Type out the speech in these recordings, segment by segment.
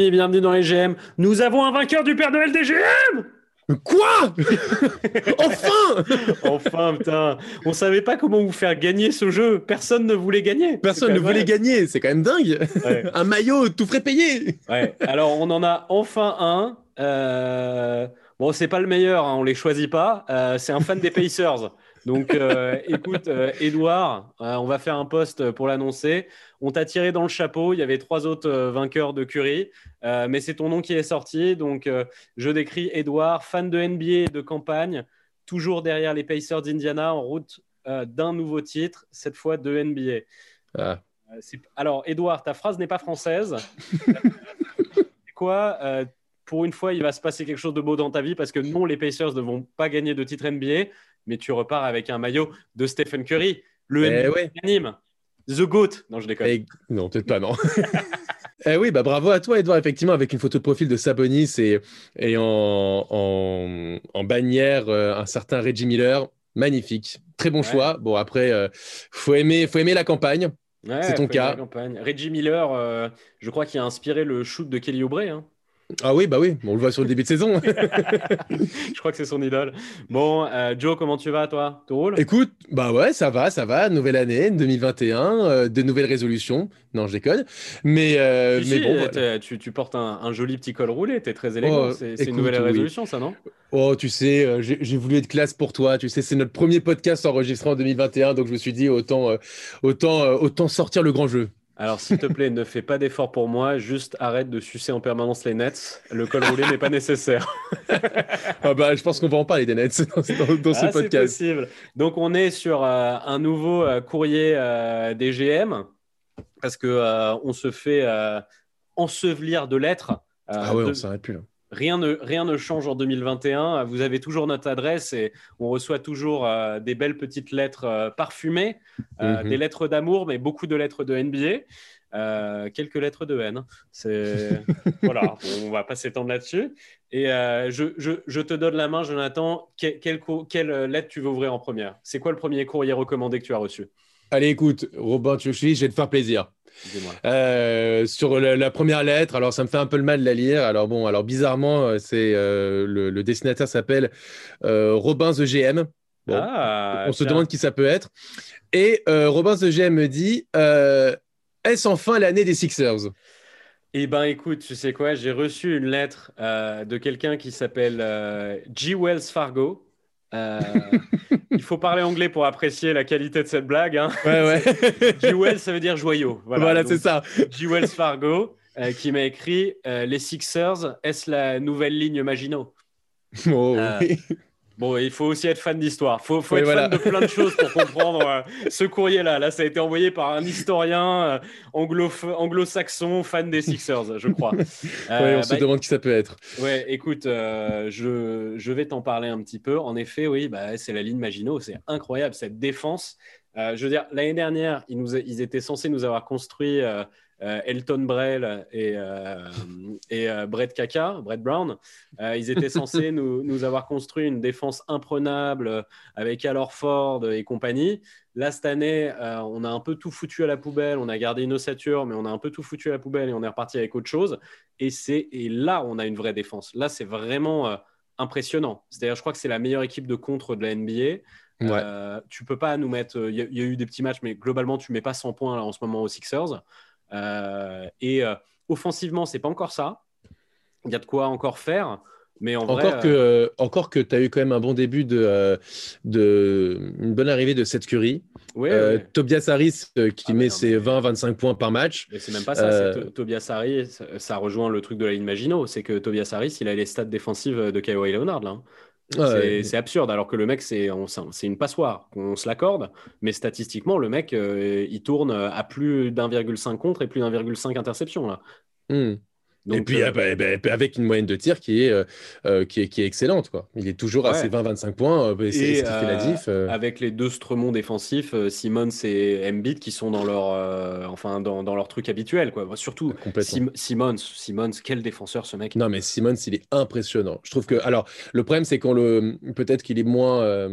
Amis, bienvenue dans les GM. Nous avons un vainqueur du Père Noël des GM Quoi? Enfin Enfin, putain On savait pas comment vous faire gagner ce jeu. Personne ne voulait gagner. Personne ne voulait gagner, c'est quand même dingue Un maillot tout frais payé Ouais, alors on en a enfin un. Euh... Bon, c'est pas le meilleur, hein, on les choisit pas. Euh, c'est un fan des Pacers. Donc, euh, écoute, Edouard, on va faire un post pour l'annoncer. On t'a tiré dans le chapeau. Il y avait trois autres vainqueurs de Curry, mais c'est ton nom qui est sorti. Donc, je décris Edouard, fan de NBA et de campagne, toujours derrière les Pacers d'Indiana, en route d'un nouveau titre, cette fois de NBA. Ah. Alors, Edouard, ta phrase n'est pas française. c'est quoi pour une fois, il va se passer quelque chose de beau dans ta vie parce que non, les Pacers ne vont pas gagner de titre NBA, mais tu repars avec un maillot de Stephen Curry, le eh ouais. The GOAT. Non, je déconne. Eh, non, peut-être pas, non. eh oui, bah bravo à toi, Edouard, effectivement, avec une photo de profil de Sabonis et, et en, en, bannière euh, un certain Reggie Miller. Magnifique. Très bon choix. Bon, après, il euh, faut, aimer, faut aimer la campagne. c'est ton cas. Reggie Miller, euh, je crois qu'il a inspiré le shoot de Kelly Oubre. Hein. Ah oui, bah oui, on le voit sur le début de saison. je crois que c'est son idole. Bon, euh, Joe, comment tu vas, toi? Tout roule? Écoute, bah ouais, ça va, ça va. Nouvelle année, 2021, euh, de nouvelles résolutions. Non, je déconne. Mais, euh, mais bon. Tu, portes un, joli petit col roulé, t'es très élégant. Oh, c'est une nouvelle résolution, ça, non? Oh, tu sais, j'ai voulu être classe pour toi. Tu sais, c'est notre premier podcast enregistré en 2021, donc je me suis dit autant, autant, autant sortir le grand jeu. Alors, s'il te plaît, ne fais pas d'effort pour moi, juste arrête de sucer en permanence les nets. Le col roulé n'est pas nécessaire. ah bah, je pense qu'on va en parler des nets dans, ce ah, podcast. possible. Donc, on est sur euh, un nouveau euh, courrier euh, des GM parce que on se fait ensevelir de lettres. ah ouais, on s'arrête plus là. Rien ne, rien ne change en 2021. Vous avez toujours notre adresse et on reçoit toujours euh, des belles petites lettres euh, parfumées, euh, mhm. des lettres d'amour, mais beaucoup de lettres de NBA. quelques lettres de haine. C'est voilà, on va pas s'étendre là-dessus. Et je, je, je, te donne la main, Jonathan. quelle, quelle lettre tu veux ouvrir en première? C'est quoi le premier courrier recommandé que tu as reçu? Allez, écoute, Robin Tchouchi, je vais te faire plaisir. Euh, sur la, première lettre, alors ça me fait un peu le mal de la lire. Alors bon, alors bizarrement, euh, c'est euh, le, dessinateur s'appelle Robin The GM. Ah, on se demande qui ça peut être. Et Robin The GM me dit Est-ce enfin l'année des Sixers? Eh ben, écoute, tu sais quoi J'ai reçu une lettre de quelqu'un qui s'appelle G. Wells Fargo. Il faut parler anglais pour apprécier la qualité de cette blague. Hein. Ouais, ouais. G-Wells, ça veut dire joyau. Voilà, c'est ça. G-Wells Fargo, euh, qui m'a écrit euh, Les Sixers, est-ce la nouvelle ligne Maginot? Oh, euh, oui. Bon, il faut aussi être fan d'histoire. Il faut, faut être fan de plein de choses pour comprendre euh, ce courrier-là. Là, ça a été envoyé par un historien euh, anglo-saxon, fan des Sixers, je crois. Euh, on se bah, demande qui ça peut être. Ouais, écoute, je, je, vais t'en parler un petit peu. En effet, oui, bah, c'est la ligne Maginot. C'est incroyable, cette défense. je veux dire, l'année dernière, ils, nous, ils étaient censés nous avoir construit euh, Elton Brell et, euh, et euh, Brett Kaka, Brett Brown, ils étaient censés nous, nous, avoir construit une défense imprenable avec Al Ford et compagnie. Là, cette année, on a un peu tout foutu à la poubelle. On a gardé une ossature, mais on a un peu tout foutu à la poubelle et on est reparti avec autre chose. Et, c'est, et là, on a une vraie défense. Là, c'est vraiment impressionnant. C'est-à-dire, je crois que c'est la meilleure équipe de contre de la NBA. Ouais. tu peux pas nous mettre. Il y, y, a eu des petits matchs, mais globalement, tu mets pas 100 points en ce moment aux Sixers. Euh, et euh, offensivement, c'est pas encore ça. Il y a de quoi encore faire. Mais en encore, vrai, que, euh, encore que tu as eu quand même un bon début de, de une bonne arrivée de cette Curry. Tobias Harris qui ah, met ses 20-25 points par match. Mais c'est même pas ça. Tobias Harris, ça rejoint le truc de la ligne Maginot. C'est que Tobias Harris, il a les stats défensives de Kawhi Leonard là. C'est absurde, alors que le mec, c'est une passoire. On se l'accorde, mais statistiquement, le mec, euh, il tourne à plus d'1,5 contre et plus d'1,5 interception. Là. Et puis euh, bah, bah, bah, avec une moyenne de tir qui est, euh, euh, qui est, qui est excellente. Quoi. Il est toujours à ses 20-25 points. c'est ce qui fait la diff. Avec les deux stremons défensifs, Simmons et Embiid qui sont dans leur, enfin, dans, dans, leur truc habituel. Quoi. Surtout Simmons, Simmons, quel défenseur ce mec. Non, mais Simmons, il est impressionnant. Je trouve que. Alors, le problème, c'est qu'on le. Peut-être qu'il est, moins,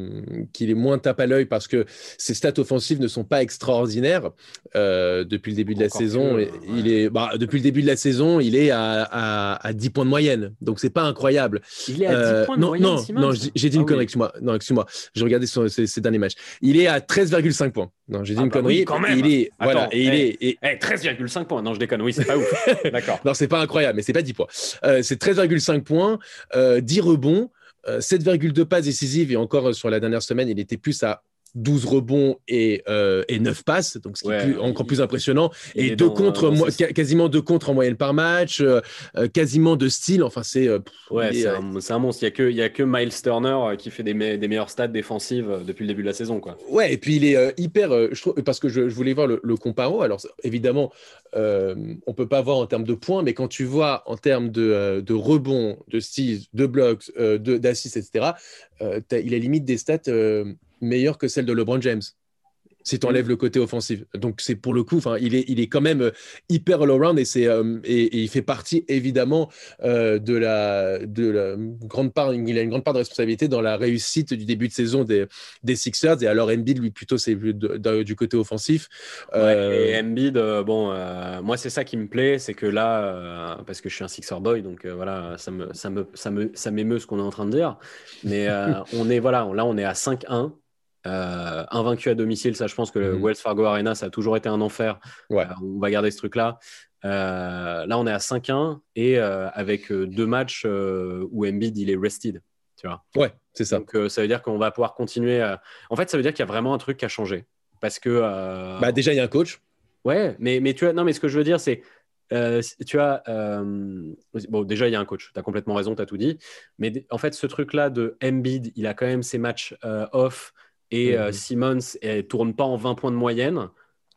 qu'il est moins tape à l'œil parce que ses stats offensives ne sont pas extraordinaires depuis le début de la saison. il est, bah, depuis le début de la saison, il est à à, 10 points de moyenne. Donc, c'est pas incroyable. Il est à 10 euh, points de non, moyenne. Non, non j'ai dit une ah connerie, excuse-moi. Non, excuse-moi. J'ai regardé ses, derniers matchs. Il est à 13,5 points. Non, j'ai dit ah une bah connerie. quand même. Il est, voilà, et il est. Et... 13,5 points. Non, je déconne. Oui, c'est pas ouf. D'accord. non, c'est pas incroyable, mais c'est pas 10 points. Euh, c'est 13,5 points, euh, 10 rebonds. 7,2 euh, passes décisives et encore sur la dernière semaine, il était plus à 12 rebonds et, euh, et 9 passes, donc ce qui est encore plus impressionnant. Et deux contre, quasiment deux contre en moyenne par match, euh, euh, quasiment de style. Enfin, c'est. ouais, c'est un, monstre. Il n'y a, que, il y a que Miles Turner qui fait des, des meilleurs stats défensives depuis le début de la saison. Quoi. Ouais, et puis il est hyper. je trouve, parce que je, voulais voir le, comparo. Alors, évidemment, on peut pas voir en termes de points, mais quand tu vois en termes de, de rebonds, de steals, de blocs, d'assists, etc., il a limite des stats meilleure que celle de LeBron James si tu enlèves mm. le côté offensif. Donc c'est pour le coup, il est, il est quand même euh, hyper all-around et, c'est, euh, et, il fait partie évidemment euh, de, la, de la grande part, il a une grande part de responsabilité dans la réussite du début de saison des, des Sixers. Et alors Embiid, lui, plutôt, c'est du côté offensif. et Embiid, bon, moi, c'est ça qui me plaît, c'est que là, parce que je suis un Sixer boy, donc voilà, ça me, ça me, ça me, ça m'émeut ce qu'on est en train de dire. Mais on est, voilà, là, on est à 5-1. Euh, invaincu à domicile, ça je pense que le mhm. Wells Fargo Arena, ça a toujours été un enfer. Euh, on va garder ce truc-là. Euh, là, on est à 5-1 et avec deux matchs où Embiid il est rested. Tu vois ouais, c'est ça. Donc ça veut dire qu'on va pouvoir continuer. En fait, ça veut dire qu'il y a vraiment un truc qui a changé. Parce que. Bah, déjà, il y a un coach. Ouais, mais, mais tu vois, non, mais ce que je veux dire, c'est. tu as. bon, déjà, il y a un coach. Tu as complètement raison, tu as tout dit. Mais en fait, ce truc-là de Embiid, il a quand même ses matchs off et euh, mhm. Simmons ne tourne pas en 20 points de moyenne.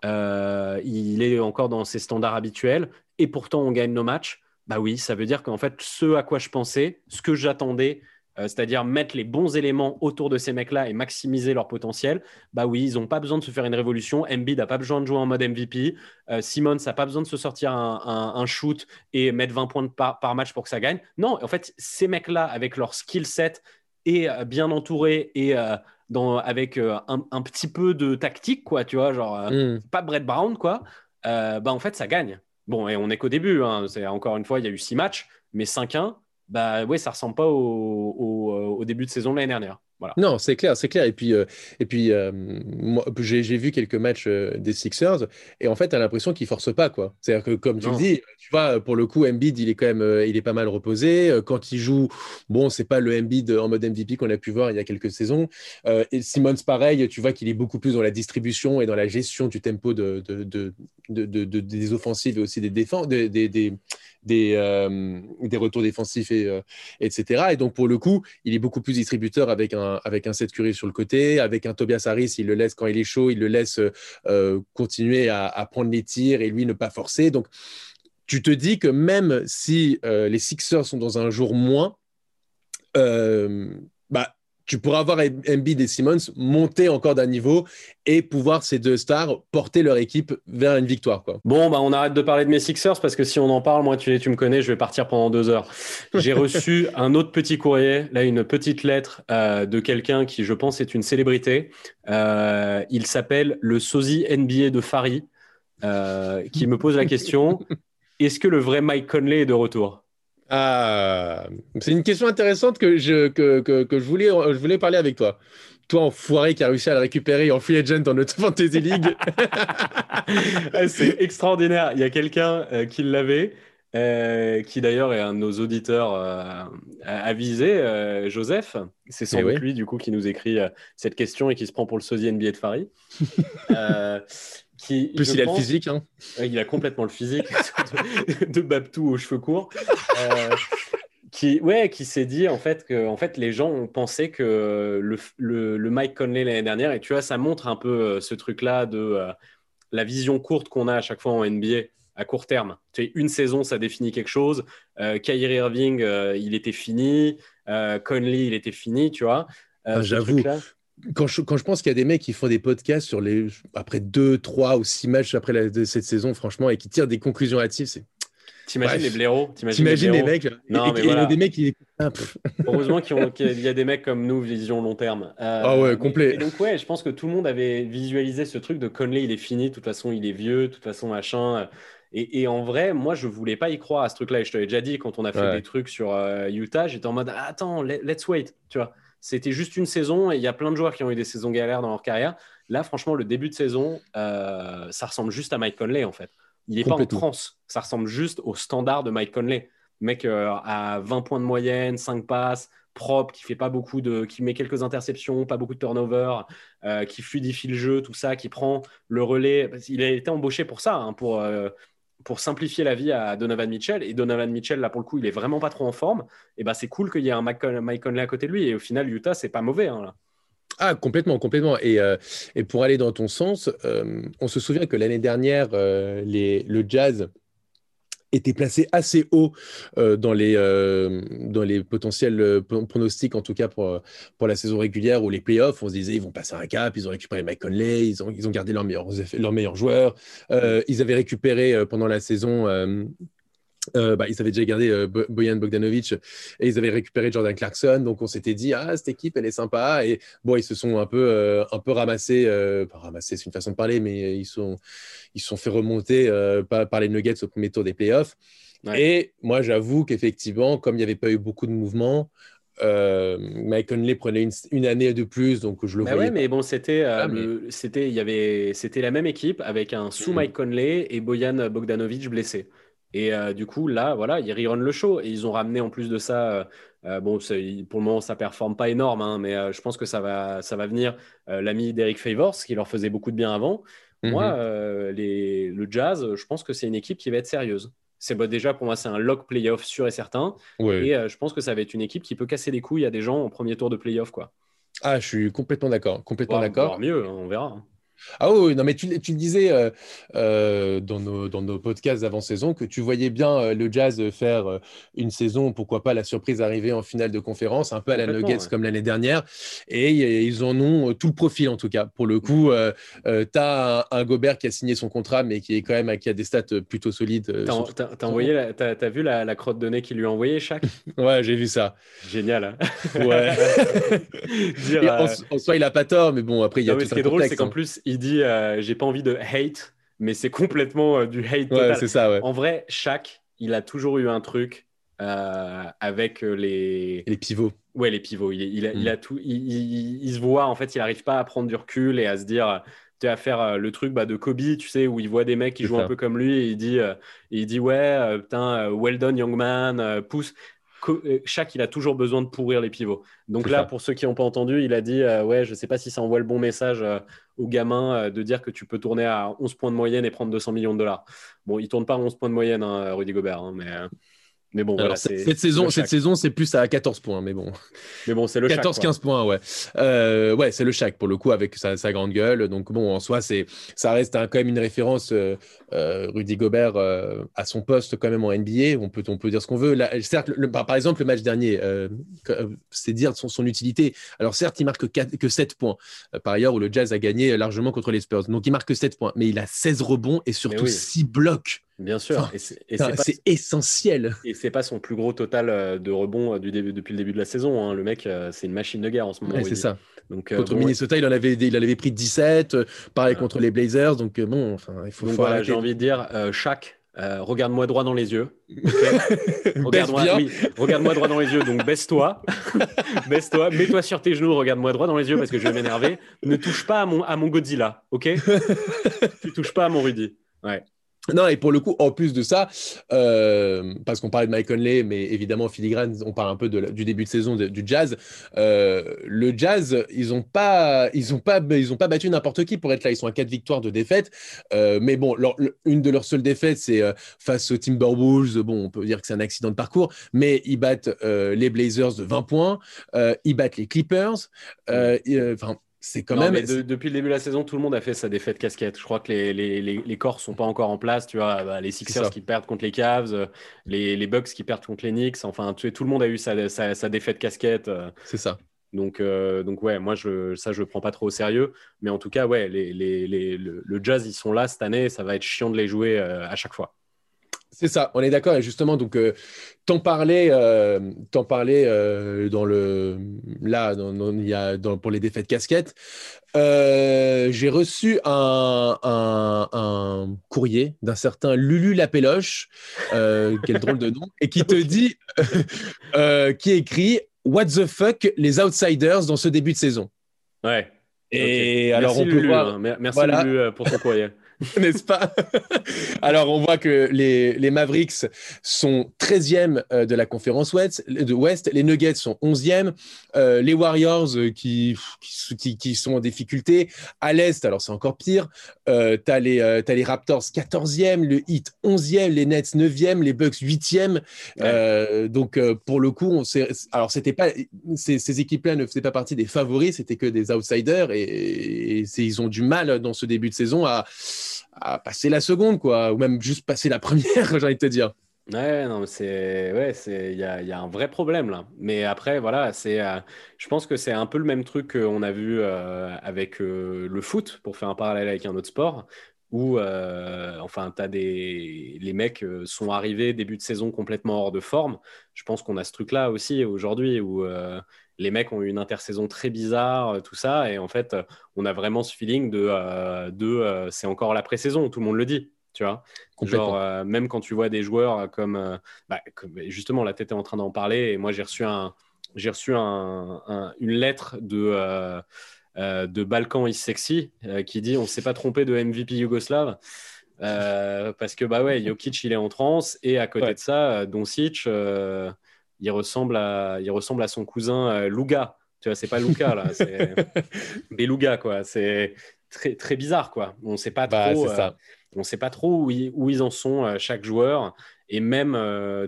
Euh, il est encore dans ses standards habituels et pourtant on gagne nos matchs. Bah oui, ça veut dire qu'en fait, ce à quoi je pensais, ce que j'attendais, euh, c'est-à-dire mettre les bons éléments autour de ces mecs-là et maximiser leur potentiel, bah oui, ils n'ont pas besoin de se faire une révolution. Embiid n'a pas besoin de jouer en mode MVP. Simmons n'a pas besoin de se sortir un, shoot et mettre 20 points par, par, match pour que ça gagne. Non, en fait, ces mecs-là, avec leur skill set et bien entourés et avec euh, un, petit peu de tactique, quoi, tu vois, genre euh, hmm. pas Brett Brown, quoi, euh, bah en fait, ça gagne. Bon, et on est qu'au début, hein, c'est encore une fois, il y a eu six matchs, mais 5-1, bah ouais, ça ressemble pas au, au début de saison de l'année dernière. Non, c'est clair, c'est clair. Et puis, euh, et puis euh, moi, j'ai, vu quelques matchs euh, des Sixers et en fait, tu as l'impression qu'ils forcent pas. quoi. C'est-à-dire que, comme tu le dis, tu vois, pour le coup, Embiid, il est quand même il est pas mal reposé. Quand il joue, bon, c'est pas le Embiid en mode MVP qu'on a pu voir il y a quelques saisons. et Simmons, pareil, tu vois qu'il est beaucoup plus dans la distribution et dans la gestion du tempo de, de, de, des offensives et aussi des défenses, des, des, des, euh, des retours défensifs, et, euh, etc. Et donc, pour le coup, il est beaucoup plus distributeur avec un, avec un Curry sur le côté, avec un Tobias Harris, il le laisse quand il est chaud, il le laisse euh, continuer à, prendre les tirs et lui ne pas forcer. Donc, tu te dis que même si les Sixers sont dans un jour moins, bah, tu pourras avoir Embiid et Simmons monter encore d'un niveau et pouvoir ces deux stars porter leur équipe vers une victoire. Quoi. Bon, bah on arrête de parler de mes Sixers parce que si on en parle, moi tu, tu me connais, je vais partir pendant deux heures. J'ai reçu un autre petit courrier, là une petite lettre euh, de quelqu'un qui je pense est une célébrité. Euh, il s'appelle le sosie NBA de Fari, euh, qui me pose la question, est-ce que le vrai Mike Conley est de retour? Ah, c'est une question intéressante que je, que, que, que, je, voulais, je voulais parler avec toi. Toi, enfoiré, qui a réussi à le récupérer en free agent dans notre Fantasy League. c'est extraordinaire. Il y a quelqu'un euh, qui l'avait, euh, qui d'ailleurs est un de nos auditeurs euh, avisés, euh, Joseph. C'est sans eh doute lui, du coup, qui nous écrit cette question et qui se prend pour le sosie NBA de Farid. plus il a le physique. Hein. Il a complètement le physique de, Babtou aux cheveux courts. Euh, qui, ouais, qui s'est dit en fait que en fait, les gens ont pensé que le, le, Mike Conley l'année dernière, et tu vois, ça montre un peu euh, ce truc-là de euh, la vision courte qu'on a à chaque fois en NBA. à court terme. Tu sais, une saison, ça définit quelque chose. Kyrie Irving, il était fini. Conley, il était fini, tu vois. Ah, j'avoue, quand je, quand je, pense qu'il y a des mecs qui font des podcasts sur les après deux, trois ou six matchs après la, cette saison, franchement, et qui tirent des conclusions hâtives, c'est. T'imagines les blaireaux T'imagines les, mecs Non, mais voilà. des mecs qui. Heureusement qu'il y a des mecs comme nous, vision long terme. Euh, ah ouais, complet. Et, donc, ouais, je pense que tout le monde avait visualisé ce truc de Conley, il est fini, de toute façon, il est vieux, de toute façon, machin. Et, et, en vrai, moi, je voulais pas y croire à ce truc-là. Et je te l'ai déjà dit, quand on a fait des trucs sur euh, Utah, j'étais en mode, attends, let's wait, tu vois. C'était juste une saison et il y a plein de joueurs qui ont eu des saisons galères dans leur carrière. Là, franchement, le début de saison, euh, ça ressemble juste à Mike Conley en fait. Il n'est pas en transe. Ça ressemble juste au standard de Mike Conley. mec euh, à 20 points de moyenne, 5 passes, propre, qui fait pas beaucoup de, qui met quelques interceptions, pas beaucoup de turnover, euh, qui fluidifie le jeu, tout ça, qui prend le relais. Il a été embauché pour ça, hein, pour pour simplifier la vie à Donovan Mitchell. Et Donovan Mitchell, là, pour le coup, il est vraiment pas trop en forme. Et ben, c'est cool qu'il y ait un Mike Conley à côté de lui. Et au final, Utah, c'est pas mauvais. Hein, Ah, complètement, complètement. Et, euh, et, pour aller dans ton sens, euh, on se souvient que l'année dernière, euh, le Jazz était placé assez haut euh, dans, les, euh, dans les potentiels euh, pronostics, en tout cas pour, pour la saison régulière ou les playoffs. On se disait, ils vont passer un cap, ils ont récupéré Mike Conley, ils ont, ils ont gardé leurs meilleurs, leurs meilleurs joueurs. ils avaient récupéré pendant la saison euh, bah, ils avaient déjà gardé euh, Boyan Bogdanovic et ils avaient récupéré Jordan Clarkson. Donc on s'était dit, ah, cette équipe, elle est sympa. Et bon, ils se sont un peu, euh, un peu ramassés, pas ramassés, c'est une façon de parler, mais ils sont, ils sont fait remonter par, par, les Nuggets au premier tour des playoffs. Et moi, j'avoue qu'effectivement, comme il n'y avait pas eu beaucoup de mouvements, euh, Mike Conley prenait une, année de plus, donc je le bah voyais. Ouais, mais bon, c'était, ah, c'était, il y avait, c'était la même équipe avec un sous mm. Mike Conley et Boyan Bogdanovic blessé. Et euh, du coup, là, voilà, ils rerun le show. Et ils ont ramené en plus de ça, euh, euh, bon, pour le moment, ça performe pas énorme, hein, mais je pense que ça va, ça va venir l'ami d'Eric Favors, qui leur faisait beaucoup de bien avant. Moi, mhm. les, le Jazz, je pense que c'est une équipe qui va être sérieuse. C'est bah, déjà pour moi, c'est un lock playoff sûr et certain. Et je pense que ça va être une équipe qui peut casser les couilles à des gens en premier tour de playoff, quoi. Ah, je suis complètement d'accord, complètement d'accord. Mieux, hein, on verra. Ah oui, non, mais tu, tu le disais euh, euh, dans, nos, dans, nos, podcasts d'avant-saison que tu voyais bien euh, le Jazz faire une saison, pourquoi pas la surprise arriver en finale de conférence, un peu à la Nuggets comme l'année dernière. Et, ils en ont tout le profil en tout cas. Pour le coup, tu as un, Gobert qui a signé son contrat, mais qui est quand même qui a des stats plutôt solides. T'as envoyé, t'as vu la, crotte de nez qu'il lui a envoyé, chaque Ouais, j'ai vu ça. Génial. Hein. ouais. en, soi, il a pas tort, mais bon, après, il y a tout Ce qui est drôle, c'est qu'en hein. plus, il dit euh, j'ai pas envie de hate, mais c'est complètement euh, du hate total. c'est ça, ouais. En vrai, Shaq, il a toujours eu un truc euh, avec les... les pivots. Ouais, les pivots. Il, il, a, il a, mm. tout. Il, se voit, en fait, il n'arrive pas à prendre du recul et à se dire. Tu à faire le truc bah, de Kobe, tu sais, où il voit des mecs qui jouent un peu comme lui et il dit, il dit ouais, putain, well done, young man, pousse. Chaque, il a toujours besoin de pourrir les pivots. Donc là, pour ceux qui n'ont pas entendu, il a dit euh, Ouais, je ne sais pas si ça envoie le bon message euh, aux gamins euh, de dire que tu peux tourner à 11 points de moyenne et prendre 200 millions de dollars. Bon, il ne tourne pas à 11 points de moyenne, hein, Rudy Gobert, hein, mais mais bon, voilà, cette saison, cette saison, c'est plus à 14 points, mais bon. Mais bon, c'est le 14-15 points, ouais. Euh, ouais, c'est le Shaq pour le coup avec sa, sa, grande gueule. Donc bon, en soi, c'est, ça reste quand même une référence. Euh, euh, Rudy Gobert à son poste quand même en NBA. On peut, on peut dire ce qu'on veut. Là, certes, par exemple, le match dernier, c'est dire son, son, utilité. Alors certes, il marque que, que 7 points. par ailleurs, où le Jazz a gagné largement contre les Spurs. Donc il marque que 7 points, mais il a 16 rebonds et surtout 6 blocs. Bien sûr. c'est essentiel. Et c'est pas son plus gros total euh, de rebond euh, du début, depuis le début de la saison. Hein. Le mec, euh, c'est une machine de guerre en ce moment. c'est ça. Donc, contre Minnesota, il en avait, il avait pris 17. pareil contre les Blazers. Donc bon, enfin, il faut. voilà, j'ai envie de dire, chaque. regarde-moi droit dans les yeux. regarde-moi oui, regarde droit dans les yeux. Donc baisse-toi, baisse-toi, mets-toi sur tes genoux, regarde-moi droit dans les yeux parce que je vais m'énerver. Ne touche pas à mon, à mon Godzilla, ok? Tu touches pas à mon Rudy. Ouais. Non, et pour le coup, en plus de ça, euh, parce qu'on parlait de Mike Conley, mais évidemment, filigrane, on parle un peu du début de saison du jazz. Euh, le jazz, ils n'ont pas, ils ont pas, ils ont pas battu n'importe qui pour être là. Ils sont à quatre victoires de défaite. Euh, mais bon, une de leurs seules défaites, c'est face aux Timberwolves. Bon, on peut dire que c'est un accident de parcours, mais ils battent les Blazers de 20 points. ils battent les Clippers. Enfin c'est quand même. depuis le début de la saison, tout le monde a fait sa défaite casquette. Je crois que les, les, les, corps sont pas encore en place. Tu vois, bah, les Sixers qui perdent contre les Cavs, euh, les, les Bucks qui perdent contre les Knicks. Enfin, tu tout le monde a eu sa, sa, défaite casquette. Euh. C'est ça. Donc, euh, donc ouais, moi, je, ça, je le prends pas trop au sérieux. Mais en tout cas, ouais, les, les, les, le, le, Jazz, ils sont là cette année. Ça va être chiant de les jouer à chaque fois. C'est ça, on est d'accord. Et justement, donc, euh, t'en parlais, euh, parlais euh, dans le, là, dans, il y a, dans, pour les défaites casquettes. J'ai reçu un, un, courrier d'un certain Lulu Lapéloche, quel drôle de nom, et qui te dit, qui écrit What the fuck, les outsiders dans ce début de saison? Ouais. Et alors, on peut voir. Hein. Merci Lulu pour ton courrier. n'est-ce pas? Alors, on voit que les, les Mavericks sont 13e euh, de la conférence Ouest, de West, les Nuggets sont 11e, euh, les Warriors euh, qui, qui, qui, sont en difficulté. À l'Est, alors c'est encore pire, euh, tu as, as, les Raptors 14e, le Heat 11e, les Nets 9e, les Bucks 8e. donc, pour le coup, on alors c'était pas, ces, ces équipes-là ne faisaient pas partie des favoris, c'était que des outsiders et, et ils ont du mal dans ce début de saison à à passer la seconde, quoi, ou même juste passer la première, j'ai envie de te dire. Ouais, non, c'est ouais, c'est il y a, y a, un vrai problème là. Mais après, voilà, c'est, euh, je pense que c'est un peu le même truc qu'on a vu euh, avec euh, le foot, pour faire un parallèle avec un autre sport, où, enfin, t'as des, les mecs sont arrivés début de saison complètement hors de forme. Je pense qu'on a ce truc-là aussi aujourd'hui où les mecs ont eu une intersaison très bizarre, euh, tout ça. Et en fait, euh, on a vraiment ce feeling de, euh, de c'est encore la pré-saison, tout le monde le dit. Tu vois Genre, même quand tu vois des joueurs comme, bah, justement, la tête est en train d'en parler. Et moi, j'ai reçu, un, j'ai reçu un, une lettre de, de Balkan is sexy qui dit on ne s'est pas trompé de MVP yougoslave. parce que bah ouais, Jokic il est en transe et à côté de ça, Doncic, il ressemble à, il ressemble à son cousin euh, Luga. Tu vois, c'est pas Luca là, c'est Beluga quoi. C'est très très bizarre quoi. On sait pas bah, trop. Euh, on sait pas trop où ils, où ils en sont euh, chaque joueur. Et même,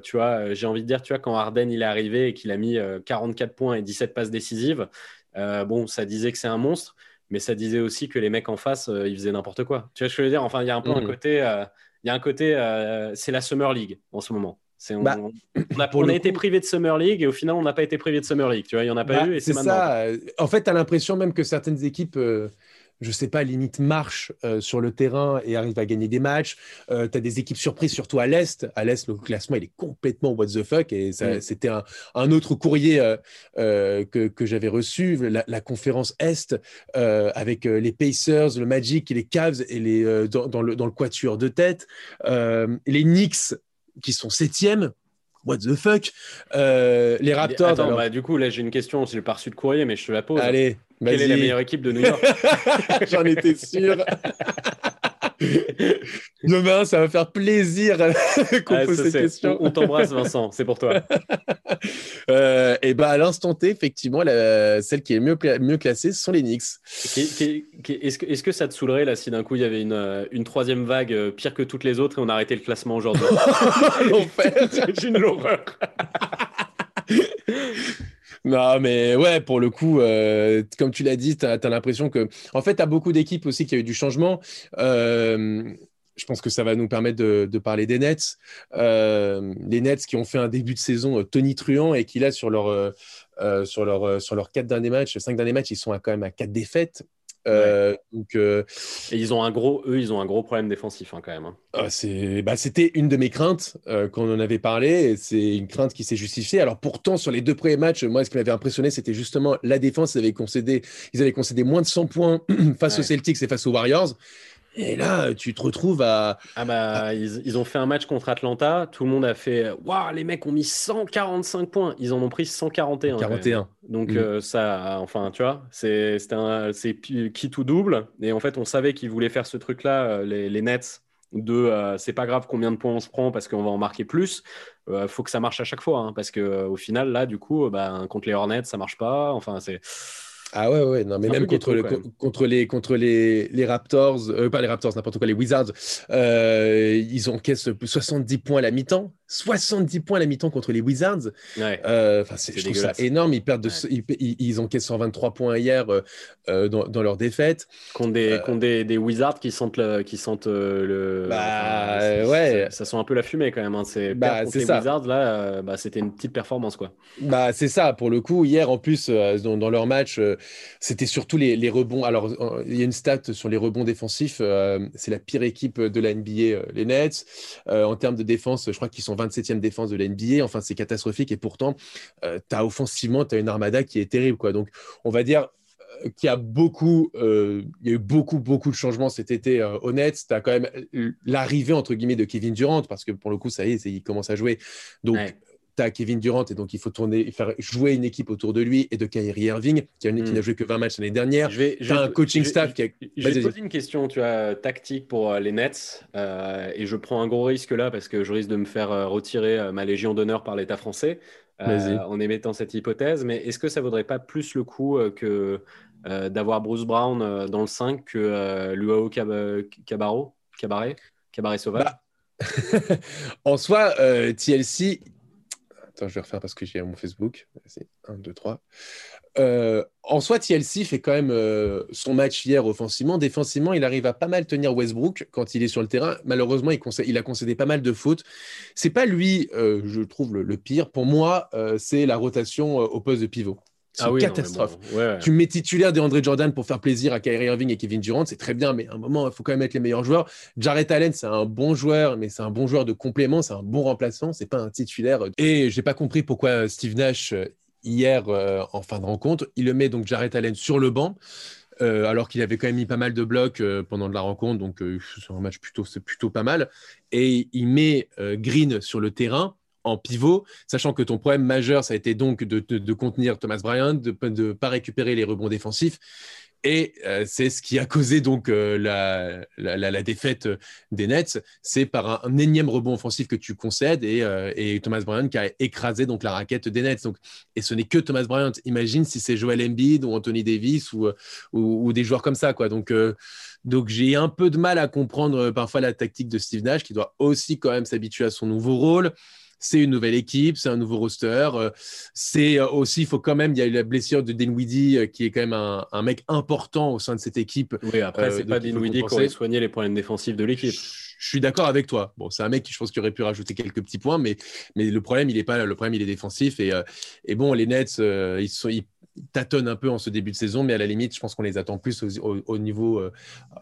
tu vois, j'ai envie de dire, tu vois, quand Arden il est arrivé et qu'il a mis 44 points et 17 passes décisives, bon, ça disait que c'est un monstre, mais ça disait aussi que les mecs en face, ils faisaient n'importe quoi. Tu vois ce que je veux dire? Enfin, il y a un peu un mmh. côté, il y a un côté, c'est la Summer League en ce moment. On, bah, on, a, été privé de Summer League et au final, on n'a pas été privé de Summer League. Tu vois, il n'y en a pas bah, eu et c'est ça. En fait, tu as l'impression même que certaines équipes, euh, je ne sais pas, limite marchent euh, sur le terrain et arrivent à gagner des matchs. Euh, tu as des équipes surprises, surtout à l'Est. À l'Est, le classement, il est complètement what the fuck. Et mm. c'était un, autre courrier que, que j'avais reçu, la, conférence Est, avec les Pacers, le Magic et les Cavs et les, dans, le, dans le quatuor de tête. les Knicks qui sont septièmes. What the fuck? Euh, Les Raptors. Attends, bah, du coup, là, j'ai une question. Je n'ai pas reçu de courrier, mais je te la pose. Allez, Quelle est la meilleure équipe de New York? J'en étais sûr. Demain, ça va faire plaisir qu'on pose ces questions. On, t'embrasse, Vincent, c'est pour toi. Euh, et bah, à l'instant T, effectivement, celle qui est mieux, mieux classée, ce sont les Knicks. Est-ce que, est que, ça te saoulerait là, si d'un coup il y avait une, euh, une, troisième vague euh, pire que toutes les autres et on arrêtait le classement aujourd'hui? C'est une horreur. Non, mais ouais, pour le coup, euh, comme tu l'as dit, tu as, l'impression que. En fait, tu as beaucoup d'équipes aussi qui a eu du changement. Euh, je pense que ça va nous permettre de, parler des Nets. Euh, les Nets qui ont fait un début de saison tonitruant et qui, là, sur leur, leurs quatre derniers matchs, cinq derniers matchs, ils sont quand même à quatre défaites. Euh, donc, euh, et ils ont un gros, eux, ils ont un gros problème défensif hein, quand même. Hein. Ah, c'est, bah, c'était une de mes craintes euh, quand on en avait parlé. c'est une crainte qui s'est justifiée. Alors pourtant, sur les deux premiers matchs, moi, ce qui m'avait impressionné, c'était justement la défense. Ils avaient concédé, ils avaient concédé moins de 100 points face aux Celtics et face aux Warriors. Et là, tu te retrouves à. Ah bah, Ils, ont fait un match contre Atlanta. Tout le monde a fait Waouh, les mecs ont mis 145 points. Ils en ont pris 141. 41. Donc, mm. euh, ça, enfin, tu vois, c'est qui tout double. Et en fait, on savait qu'ils voulaient faire ce truc-là, euh, les, Nets, de euh, c'est pas grave combien de points on se prend parce qu'on va en marquer plus. Il faut que ça marche à chaque fois. Hein, parce qu'au final, là, du coup, bah, contre les Hornets, ça marche pas. Enfin, c'est. Ah ouais, ouais, non, mais même contre, le, contre, les, contre les, les Raptors, euh, pas les Raptors, n'importe quoi, les Wizards, euh, ils encaissent 70 points à la mi-temps. 70 points à la mi-temps contre les Wizards. Euh, je trouve ça énorme. Ils, perdent de, ils, ils, encaissent 123 points hier euh, dans, leur défaite. Contre des, des, Wizards qui sentent le. Qui sentent, le bah, ouais. Ça, sent un peu la fumée quand même. Hein. C'est bah, les Wizards, là, bah, c'était une petite performance. quoi. Bah, c'est ça. Pour le coup, hier, en plus, dans, dans, leur match, c'était surtout les, les, rebonds. Alors, il y a une stat sur les rebonds défensifs. c'est la pire équipe de la NBA, les Nets. en termes de défense, je crois qu'ils sont 27e défense de la NBA. Enfin, c'est catastrophique. Et pourtant, euh, offensivement, tu as une armada qui est terrible. Quoi. Donc, on va dire euh, qu'il y a beaucoup, euh, il y a eu beaucoup, beaucoup de changements cet été honnête. Tu as quand même l'arrivée, entre guillemets, de Kevin Durant, parce que pour le coup, ça y est, il commence à jouer. Donc, tu as Kevin Durant et donc il faut tourner, faire jouer une équipe autour de lui et de Kyrie Irving qui, n'a hmm. joué que 20 matchs l'année dernière. Je vais, un coaching staff qui a... Je vais te poser une question, tu as tactique pour euh, les Nets euh, et je prends un gros risque là parce que je risque de me faire euh, retirer ma légion d'honneur par l'État français en émettant cette hypothèse. Mais est-ce que ça vaudrait pas plus le coup que d'avoir Bruce Brown dans le 5 que Luao Cabarro, Cabaret, Cabaret Sauvage? Bah, en soi, TLC, Attends, je vais refaire parce que j'ai mon Facebook. C'est 1, 2, 3. en soi, TLC fait quand même euh, son match hier offensivement. Défensivement, il arrive à pas mal tenir Westbrook quand il est sur le terrain. Malheureusement, il, a concédé pas mal de fautes. C'est pas lui, euh, je trouve, le, pire. Pour moi, euh, c'est la rotation au poste de pivot. C'est ah une catastrophe. Tu mets titulaire de André Jordan pour faire plaisir à Kyrie Irving et Kevin Durant, c'est très bien, mais à un moment, il faut quand même être les meilleurs joueurs. Jarrett Allen, c'est un bon joueur, mais c'est un bon joueur de complément, c'est un bon remplaçant, c'est pas un titulaire. Et j'ai pas compris pourquoi Steve Nash, euh, hier, euh, en fin de rencontre, il le met donc Jarrett Allen sur le banc. Euh, alors qu'il avait quand même mis pas mal de blocs pendant de la rencontre, donc c'est un match plutôt, c'est plutôt pas mal. Et il met Green sur le terrain en pivot, sachant que ton problème majeur, ça a été donc de, contenir Thomas Bryant, de ne pas récupérer les rebonds défensifs. Et euh, c'est ce qui a causé donc euh, la, défaite des Nets, c'est par un, énième rebond offensif que tu concèdes euh, et, Thomas Bryant qui a écrasé donc la raquette des Nets. Donc, et ce n'est que Thomas Bryant. Imagine si c'est Joel Embiid ou Anthony Davis ou, ou, des joueurs comme ça, quoi. Donc donc j'ai un peu de mal à comprendre parfois la tactique de Steve Nash qui doit aussi quand même s'habituer à son nouveau rôle c'est une nouvelle équipe, c'est un nouveau roster. Euh, c'est euh, aussi, il faut quand même, il y a eu la blessure de Dinwiddie, euh, qui est quand même un, mec important au sein de cette équipe. Oui, après, c'est pas Dinwiddie qui aurait soigné les problèmes défensifs de l'équipe. Je suis d'accord avec toi. Bon, c'est un mec qui, je pense, qui aurait pu rajouter quelques petits points, mais, mais le problème, il est pas le problème, il est défensif. Et, et bon, les Nets, ils, sont, ils tâtonnent un peu en ce début de saison, mais à la limite, je pense qu'on les attend plus au, niveau, euh,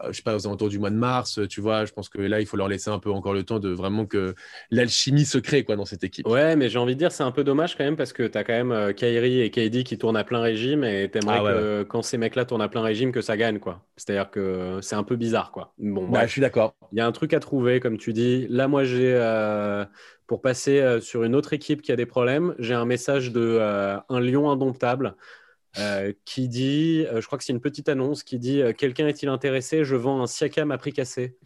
je sais pas, aux alentours du mois de mars, tu vois. Je pense que là, il faut leur laisser un peu encore le temps de vraiment que l'alchimie se crée quoi, dans cette équipe. Ouais, mais j'ai envie de dire, c'est un peu dommage quand même parce que tu as quand même euh, Kyrie et KD qui tournent à plein régime et t'aimerais ah que quand ces mecs-là tournent à plein régime, que ça gagne, quoi. C'est-à-dire que c'est un peu bizarre, quoi. Bon, bah, je suis d'accord. Il y a un truc à trouver, comme tu dis. Là, moi, j'ai. Euh, pour passer sur une autre équipe qui a des problèmes, j'ai un message de un lion indomptable. Euh, qui dit, euh, je crois que c'est une petite annonce qui dit euh, Quelqu'un est-il intéressé Je vends un Siakam à prix cassé.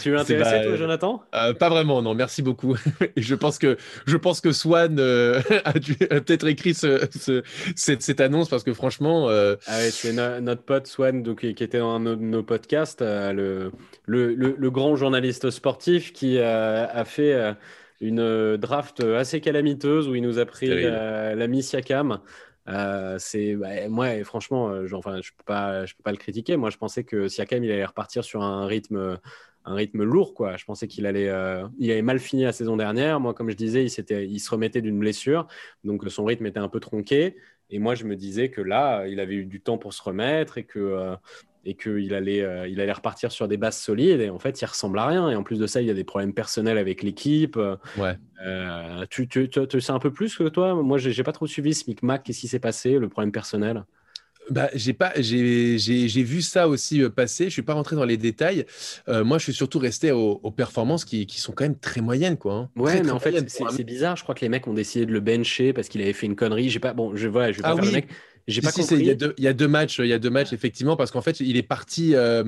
tu es intéressé, toi, Jonathan? Pas vraiment, non, merci beaucoup. je, pense que, je pense que Swan a, peut-être écrit ce, cette, annonce parce que franchement. Ah ouais, c'est notre pote Swan donc, qui était dans un de nos podcasts, le, le, le, grand journaliste sportif qui a fait une euh, draft assez calamiteuse où il nous a pris la, la Siakam. Euh, c'est bah, moi franchement euh, enfin je peux pas je peux pas le critiquer. Moi je pensais que Siakam il allait repartir sur un rythme un rythme lourd quoi. Je pensais qu'il allait il avait mal fini la saison dernière. Moi comme je disais il s'était il se remettait d'une blessure. Donc son rythme était un peu tronqué. Et moi je me disais que là il avait eu du temps pour se remettre et que et qu'il allait, euh, il allait repartir sur des bases solides. Et en fait, il ressemble à rien. Et en plus de ça, il y a des problèmes personnels avec l'équipe. Ouais. Euh, tu, tu, tu, sais un peu plus que toi? Moi, j'ai pas trop suivi ce micmac. Qu'est-ce qui s'est passé, le problème personnel? Bah, j'ai pas, j'ai, j'ai, vu ça aussi euh, passer. Je suis pas rentré dans les détails. moi, je suis surtout resté aux, performances qui, qui, sont quand même très moyennes, quoi. Hein. Ouais, mais en fait, c'est, bizarre. Je crois que les mecs ont décidé de le bencher parce qu'il avait fait une connerie. J'ai pas, bon, je vois, je vais pas ah faire le mec. J'ai pas compris. il, y a deux, il, y a deux, matchs, il y a deux matchs effectivement, parce qu'en fait, il est parti, euh,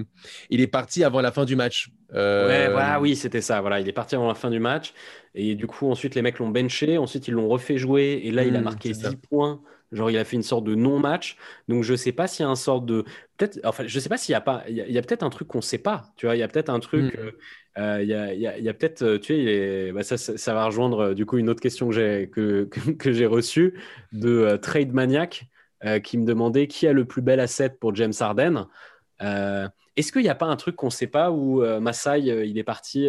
il est parti avant la fin du match. Euh... Ouais, voilà, oui, c'était ça. Voilà, il est parti avant la fin du match, et du coup, ensuite, les mecs l'ont benché, ensuite ils l'ont refait jouer, et là, il a hmm, marqué 10 points Genre, il a fait une sorte de non-match. Donc, je sais pas s'il y a un sorte de. Peut-être. Enfin, je sais pas s'il y a pas. Il y a, peut-être un truc qu'on sait pas. Tu vois, il y a peut-être un truc. Hmm. Euh, il y a, y a peut-être. Tu sais, bah, ça, ça, va rejoindre du coup une autre question que j'ai que, que, j'ai reçue de Trade Maniac qui me demandait qui a le plus bel asset pour James Harden. Est-ce qu'il n'y a pas un truc qu'on ne sait pas où Masai il est parti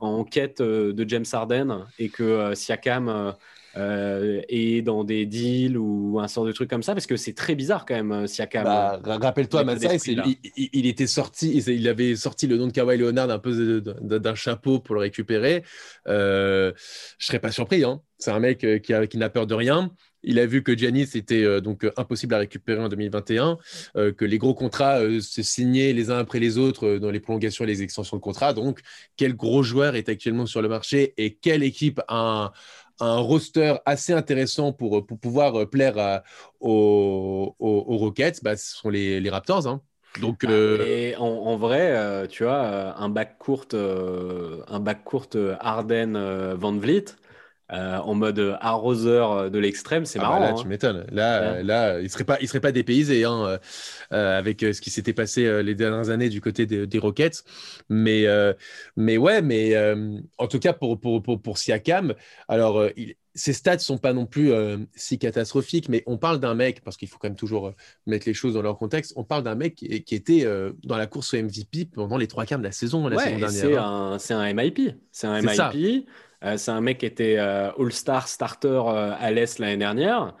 en quête de James Harden et que Siakam euh, et dans des deals ou un sort de truc comme ça Parce que c'est très bizarre quand même, euh, Siakam. Bah, rappelle-toi, Masai, il, il, était sorti, il avait sorti le nom de Kawhi Leonard un peu d'un chapeau pour le récupérer. Euh, je serais pas surpris. Hein. C'est un mec euh, qui, qui n'a peur de rien. Il a vu que Giannis était donc impossible à récupérer en 2021, que les gros contrats se signaient les uns après les autres dans les prolongations et les extensions de contrats. Donc, quel gros joueur est actuellement sur le marché et quelle équipe a un, un roster assez intéressant pour, pour pouvoir euh, plaire aux, Rockets, bah, ce sont les, Raptors. Hein. Donc, bah, euh, en, vrai, euh, tu vois, un bac court, un bac court Arden Van Vliet, euh, en mode arroseur de l'extrême, c'est ah bah marrant. là, tu hein. m'étonnes. Là, là, il serait pas, il serait pas dépaysé hein, euh, avec ce qui s'était passé les dernières années du côté des, Rockets. Mais, mais ouais, mais en tout cas pour pour, pour, pour Siakam, alors ses stats sont pas non plus si catastrophiques, mais on parle d'un mec, parce qu'il faut quand même toujours mettre les choses dans leur contexte, on parle d'un mec qui, qui était dans la course au MVP pendant les trois quarts de la saison, la saison dernière. C'est un, un, MIP. C'est un MIP. Euh, c'est un mec qui était euh, All-Star starter euh, à l'Est l'année dernière,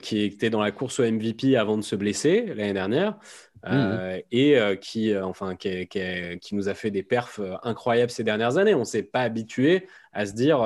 qui était dans la course au MVP avant de se blesser l'année dernière. Mmh. et qui, enfin, qui, qui, nous a fait des perfs incroyables ces dernières années. On ne s'est pas habitué à se dire,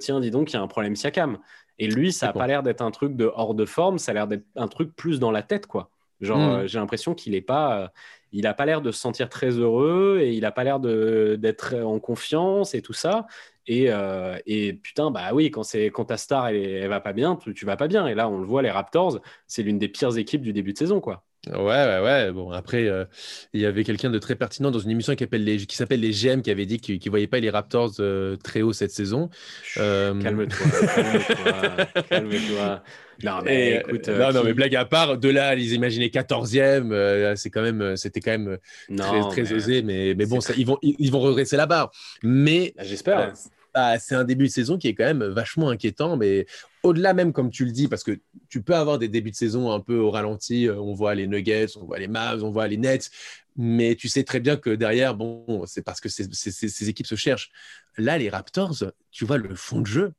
tiens, dis donc, il y a un problème Siakam. Et lui, ça n'a pas l'air d'être un truc de hors de forme, ça a l'air d'être un truc plus dans la tête, quoi. Genre, mmh. j'ai l'impression qu'il n'est pas, il pas l'air de se sentir très heureux et il n'a pas l'air d'être en confiance et tout ça. Euh, et, putain, bah oui, quand, quand ta star, elle, elle, va pas bien, tu, tu vas pas bien. Et là, on le voit, les Raptors, c'est l'une des pires équipes du début de saison, quoi. Ouais, ouais, ouais. Bon, après, euh, il y avait quelqu'un de très pertinent dans une émission qui s'appelle les, qui s'appelle les GM qui avait dit qu'il ne voyait pas les Raptors euh, très haut cette saison. Calme-toi, calme-toi, calme-toi. Non, mais écoute. non, non, mais blague à part, de là, ils imaginaient 14e, c'est quand même, c'était quand même très, très osé, mais, mais bon, ça, ils, vont, ils, vont redresser la barre. Mais. Bah, j'espère. Bah, c'est un début de saison qui est quand même vachement inquiétant, mais au-delà même, comme tu le dis, parce que tu peux avoir des débuts de saison un peu au ralenti, euh, on voit les Nuggets, on voit les Mavs, on voit les Nets, mais tu sais très bien que derrière, bon, c'est parce que ces équipes se cherchent. Là, les Raptors, tu vois le fond de jeu.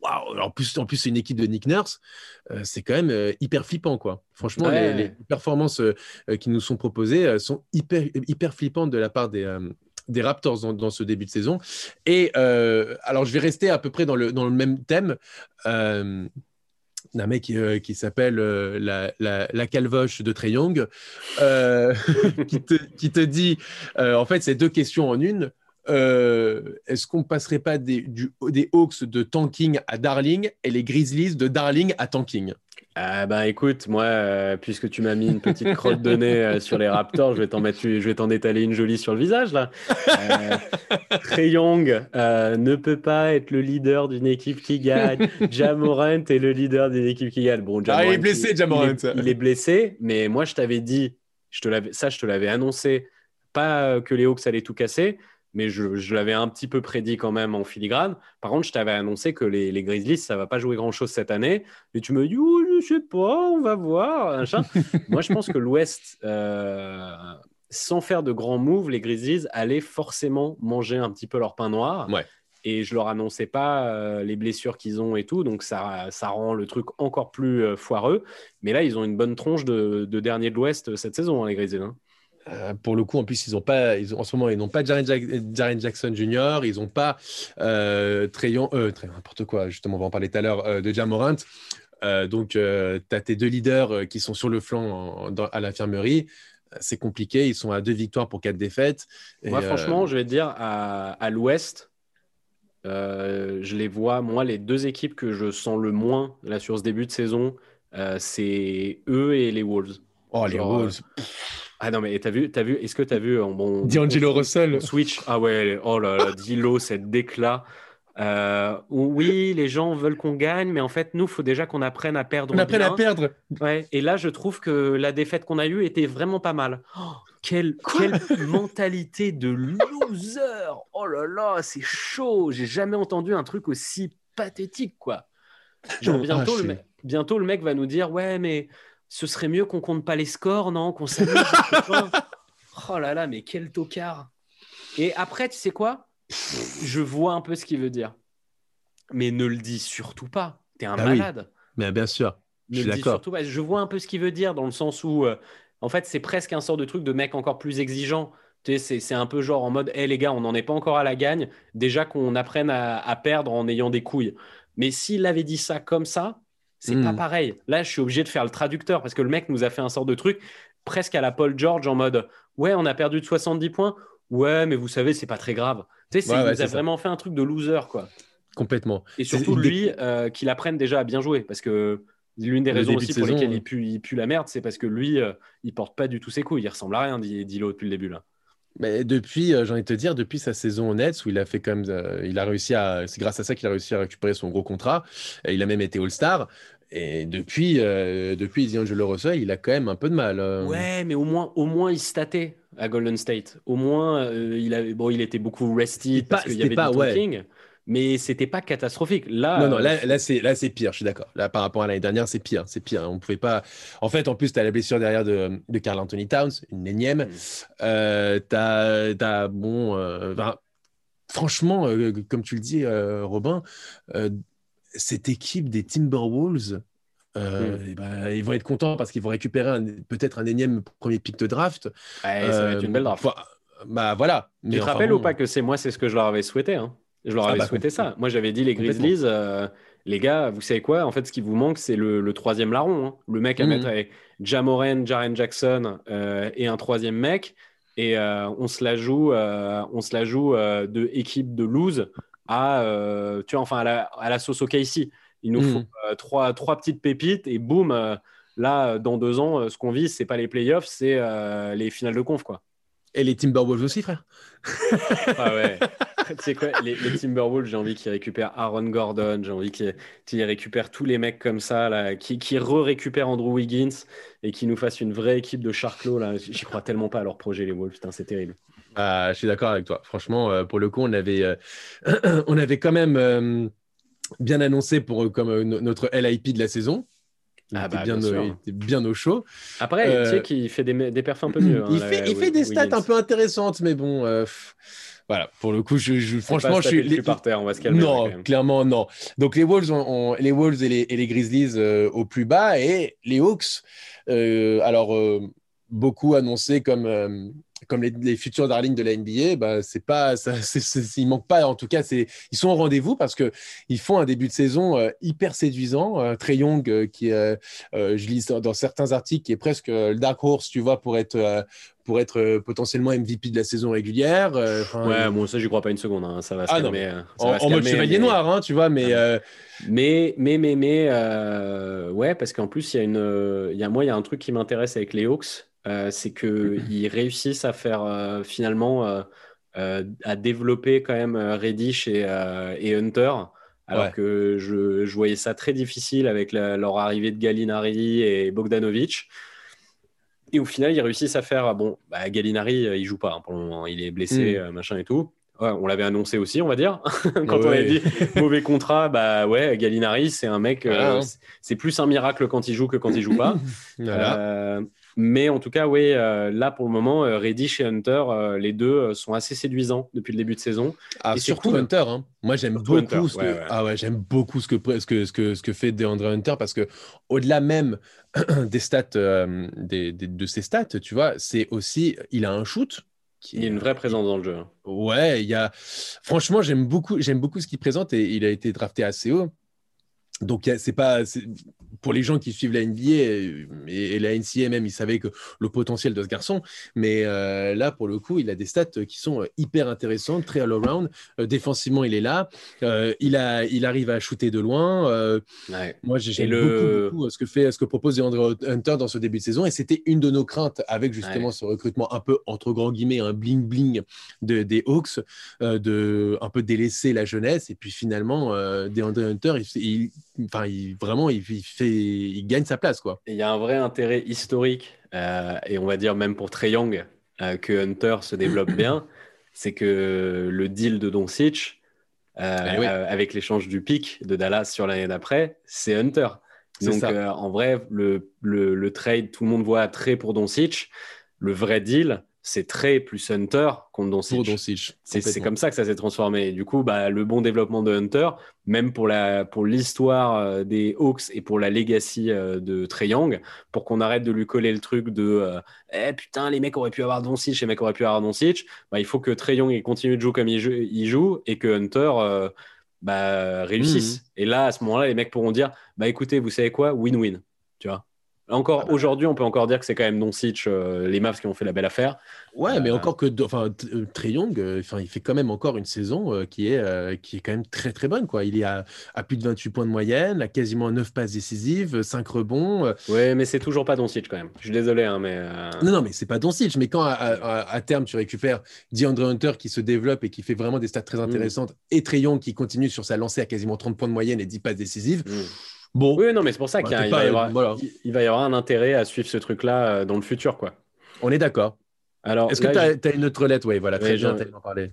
Waouh En plus, en plus c'est une équipe de Nick Nurse. Euh, c'est quand même euh, hyper flippant, quoi. Franchement, les, performances qui nous sont proposées sont hyper, hyper flippantes de la part des, des Raptors dans, ce début de saison. Et euh, alors, je vais rester à peu près dans le, même thème. Euh, d'un mec qui, euh, s'appelle la, la, calvoche de Trey Young, qui, te, qui, te, dit, en fait, c'est deux questions en une. Est-ce qu'on passerait pas des, du, des Hawks de tanking à Darling et les Grizzlies de Darling à tanking? Ah bah écoute, moi, euh, puisque tu m'as mis une petite crotte de nez euh, sur les Raptors, je vais t'en mettre, je vais t'en étaler une jolie sur le visage là. Euh, Trey Young ne peut pas être le leader d'une équipe qui gagne. Jamorant est le leader d'une équipe qui gagne. Bon, ah, il est blessé, Jamorant. Il, il, est blessé, mais moi je t'avais dit, je te l'avais, ça je te l'avais annoncé, pas que les Hawks allaient tout casser, mais je, l'avais un petit peu prédit quand même en filigrane. Par contre, je t'avais annoncé que les, les, Grizzlies, ça va pas jouer grand-chose cette année. Et tu me dis, oh, je sais pas, on va voir. Moi, je pense que l'Ouest, euh, sans faire de grands moves, les Grizzlies allaient forcément manger un petit peu leur pain noir. Et je leur annonçais pas euh, les blessures qu'ils ont et tout, donc ça, ça rend le truc encore plus euh, foireux. Mais là, ils ont une bonne tronche de, de dernier de l'Ouest cette saison, hein, les Grizzlies. Hein. Euh, pour le coup, en plus, ils ont pas, ils ont, en ce moment, ils n'ont pas Jaren, Jackson Jr., ils n'ont pas euh, Trayon, euh, n'importe quoi, justement, on va en parler tout à l'heure, euh, de Jamorant. donc, tu as tes deux leaders qui sont sur le flanc à l'infirmerie. C'est compliqué, ils sont à deux victoires pour quatre défaites. Moi, franchement, je vais te dire, à, à l'ouest, je les vois, moi, les deux équipes que je sens le moins là, sur ce début de saison, c'est eux et les Wolves. Oh, les Wolves. Ah non, mais t'as vu, as vu est-ce que t'as vu en bon. D'Angelo Russell. Switch? Ah ouais, oh là là, Dilo, cette déclat. Euh, oui, les gens veulent qu'on gagne, mais en fait, nous, il faut déjà qu'on apprenne à perdre. On apprenne à perdre. Ouais. Et là, je trouve que la défaite qu'on a eue était vraiment pas mal. Oh, quelle, quelle mentalité de loser Oh là là, c'est chaud. J'ai jamais entendu un truc aussi pathétique, quoi. Genre, bientôt, le mec, bientôt, le mec va nous dire Ouais, mais ce serait mieux qu'on compte pas les scores, non Qu'on s'amuse. oh là là, mais quel tocard. Et après, tu sais quoi? Je vois un peu ce qu'il veut dire. Mais ne le dis surtout pas. T'es un bah malade. Mais bien sûr. je suis d'accord. Je vois un peu ce qu'il veut dire dans le sens où, euh, en fait, c'est presque un sort de truc de mec encore plus exigeant. Tu sais, c'est un peu genre en mode, hé les gars, on n'en est pas encore à la gagne. Déjà qu'on apprenne à, perdre en ayant des couilles. Mais s'il avait dit ça comme ça, c'est pas hmm. pareil. Là, je suis obligé de faire le traducteur parce que le mec nous a fait un sort de truc presque à la Paul George en mode, ouais, on a perdu de 70 points. Ouais, mais vous savez, c'est pas très grave. Tu sais, il nous a vraiment fait un truc de loser, quoi. Complètement. Et surtout, lui, euh, qu'il apprenne déjà à bien jouer. Parce que l'une des raisons aussi pour lesquelles il, pue, il, pue, la merde, c'est parce que lui, euh, il porte pas du tout ses couilles. Il ressemble à rien, Dilo, depuis le début. là. Mais depuis, euh, j'ai envie de te dire, depuis sa saison au Nets, où il a fait comme, il a réussi à, c'est grâce à ça qu'il a réussi à récupérer son gros contrat. Et il a même été All-Star. Et depuis, depuis D'Angelo Russell, il a quand même un peu de mal. Ouais, mais au moins, au moins il statait à Golden State. Au moins, euh, il, avait, bon, il était beaucoup rested parce qu'il y avait pas, du talking, mais c'était pas catastrophique. Là, non, non, là, là c'est là c'est pire. Je suis d'accord. Là, par rapport à l'année dernière, c'est pire, c'est pire. On pouvait pas. En fait, en plus, tu as la blessure derrière de, de Carl Anthony Towns, une énième. Mm. Euh, tu as, bon, euh, franchement, comme tu le dis, Robin, cette équipe des Timberwolves euh, mm. ben, ils vont être contents parce qu'ils vont récupérer peut-être un énième premier pick de draft. Ouais, ça va être une belle draft. bah voilà. tu te rappelles ou pas que c'est moi, c'est ce que je leur avais souhaité. Hein. Je leur ah, avais bah, souhaité ça. Moi, j'avais dit les Grizzlies, euh, les gars, vous savez quoi? En fait, ce qui vous manque, c'est le, troisième larron. Hein. Le mec à mm. mettre avec Jamoran, Jaren Jackson euh, et un troisième mec. Et on se la joue, on se la joue de équipe de lose à, tu vois, enfin à la, à la sauce au KC. Il nous faut hmm. euh, trois, trois petites pépites et boum, euh, là, dans deux ans, euh, ce qu'on vise, c'est pas les playoffs, c'est les finales de conf. Quoi. Et les Timberwolves aussi, frère. ah ouais. sais quoi, les, Timberwolves, j'ai envie qu'ils récupèrent Aaron Gordon, j'ai envie qu'ils récupèrent tous les mecs comme ça, là, qui, qui re-récupèrent Andrew Wiggins et qui nous fassent une vraie équipe de Charclos. Là. J'y crois tellement pas à leur projet, les Wolves. c'est terrible. Ah, je suis d'accord avec toi. Franchement, pour le coup, on avait, on avait quand même bien annoncé pour euh, comme euh, notre LIP de la saison. Ah bah, bien, bien, bien, au chaud. Après, tu sais euh, qu'il fait des, des perfs un peu mieux. il, hein, fait, il fait, des stats un peu intéressantes, mais bon, voilà. Pour le coup, je, franchement, je suis les... par terre. On va se calmer. Non, clairement non. Donc les Wolves, ont, les Wolves et les, et les Grizzlies au plus bas et les Hawks. alors beaucoup annoncés comme comme les, futurs darlings de la NBA, bah, c'est pas, ça, il manque pas, en tout cas, c'est, ils sont au rendez-vous parce que ils font un début de saison euh, hyper séduisant. Euh, Trey Young, euh, qui, je lis dans certains articles, qui est presque le dark horse, tu vois, pour être, pour être potentiellement MVP de la saison régulière. ouais, bon, ça, j'y crois pas une seconde. Hein, ça va se ah, calmer. en, mode chevalier noir, hein, tu vois, mais. Ah, mais, mais, mais, mais, ouais, parce qu'en plus, il y a une, y a, moi, il y a un truc qui m'intéresse avec les Hawks. Euh, c'est qu'ils réussissent à faire euh, finalement euh, à développer quand même Reddish et, Hunter. Alors que je, voyais ça très difficile avec leur arrivée de Gallinari et Bogdanovic. Et au final, ils réussissent à faire. Bon, bah, Gallinari, il joue pas hein, pour le moment. Il est blessé, hmm. machin et tout. on l'avait annoncé aussi, on va dire. Quand on avait dit mauvais contrat, bah ouais, Gallinari, c'est un mec. Hein. c'est plus un miracle quand il joue que quand il joue pas. Mais en tout cas, oui, euh, là pour le moment, euh, Reddish et Hunter, euh, les deux sont assez séduisants depuis le début de saison. Ah, surtout Hunter. Hein. Moi, j'aime beaucoup, ce que... Ah ouais, j'aime beaucoup ce que, ce, que, ce, que, ce que fait DeAndre Hunter parce que au-delà même des stats, des, de ses stats, tu vois, c'est aussi, il a un shoot. Qui il a une vraie présence dans le jeu. Hein. Ouais, il y a. Franchement, j'aime beaucoup, j'aime beaucoup ce qu'il présente et il a été drafté assez haut. Donc, c'est pas pour les gens qui suivent la NBA et, la NCA même, ils savaient que le potentiel de ce garçon. Mais euh, là, pour le coup, il a des stats qui sont hyper intéressantes, très all-around. Euh, défensivement, il est là. Euh, il, a, il arrive à shooter de loin. Moi, j'aime le... beaucoup, ce que fait, ce que propose Andrew Hunter dans ce début de saison. Et c'était une de nos craintes avec justement ce recrutement un peu entre grands guillemets, un bling bling de, des Hawks, de un peu délaisser la jeunesse. Et puis finalement, DeAndre Hunter, il enfin, il, vraiment, il, fait, il gagne sa place. Quoi. Il y a un vrai intérêt historique, euh, et on va dire même pour Trey Young, euh, que Hunter se développe bien. C'est que le deal de Doncic, euh, eh avec l'échange du pic de Dallas sur l'année d'après, c'est Hunter. Donc, en vrai, le, le, le, trade, tout le monde voit Trey pour Doncic. Le vrai deal, c'est très plus Hunter contre Doncic. C'est comme ça que ça s'est transformé. du coup, bah, le bon développement de Hunter, même pour la pour l'histoire euh, des Hawks et pour la legacy euh, de Trey Young, pour qu'on arrête de lui coller le truc de euh, eh putain les mecs auraient pu avoir Doncic, les mecs auraient pu avoir Doncic, bah, il faut que Trey Young continue de jouer comme il joue, et que Hunter bah, réussisse. Mhm. Et là, à ce moment-là, les mecs pourront dire bah écoutez, vous savez quoi, win-win, tu vois? Encore ah bah. aujourd'hui, on peut encore dire que c'est quand même Doncic, euh, les Mavs qui ont fait la belle affaire. Ouais, mais euh, encore que, enfin, euh, Trey Young, enfin, il fait quand même encore une saison qui est qui est quand même très très bonne, quoi. Il est à, plus de 28 points de moyenne, a quasiment 9 passes décisives, 5 rebonds. Ouais, mais c'est toujours pas Doncic quand même. Je suis désolé, hein, mais. Non, non, mais c'est pas Doncic. Mais quand à, terme tu récupères DeAndre Hunter qui se développe et qui fait vraiment des stats très mm. intéressantes, et Trey Young qui continue sur sa lancée à quasiment 30 points de moyenne et 10 passes décisives. Mm. Bon. Oui, non, mais c'est pour ça bah, qu'il va, y avoir, il va y avoir un intérêt à suivre ce truc-là euh, dans le futur, quoi. On est d'accord. Alors, est-ce que tu as, une autre lettre? Oui, voilà, très bien, tu en parler.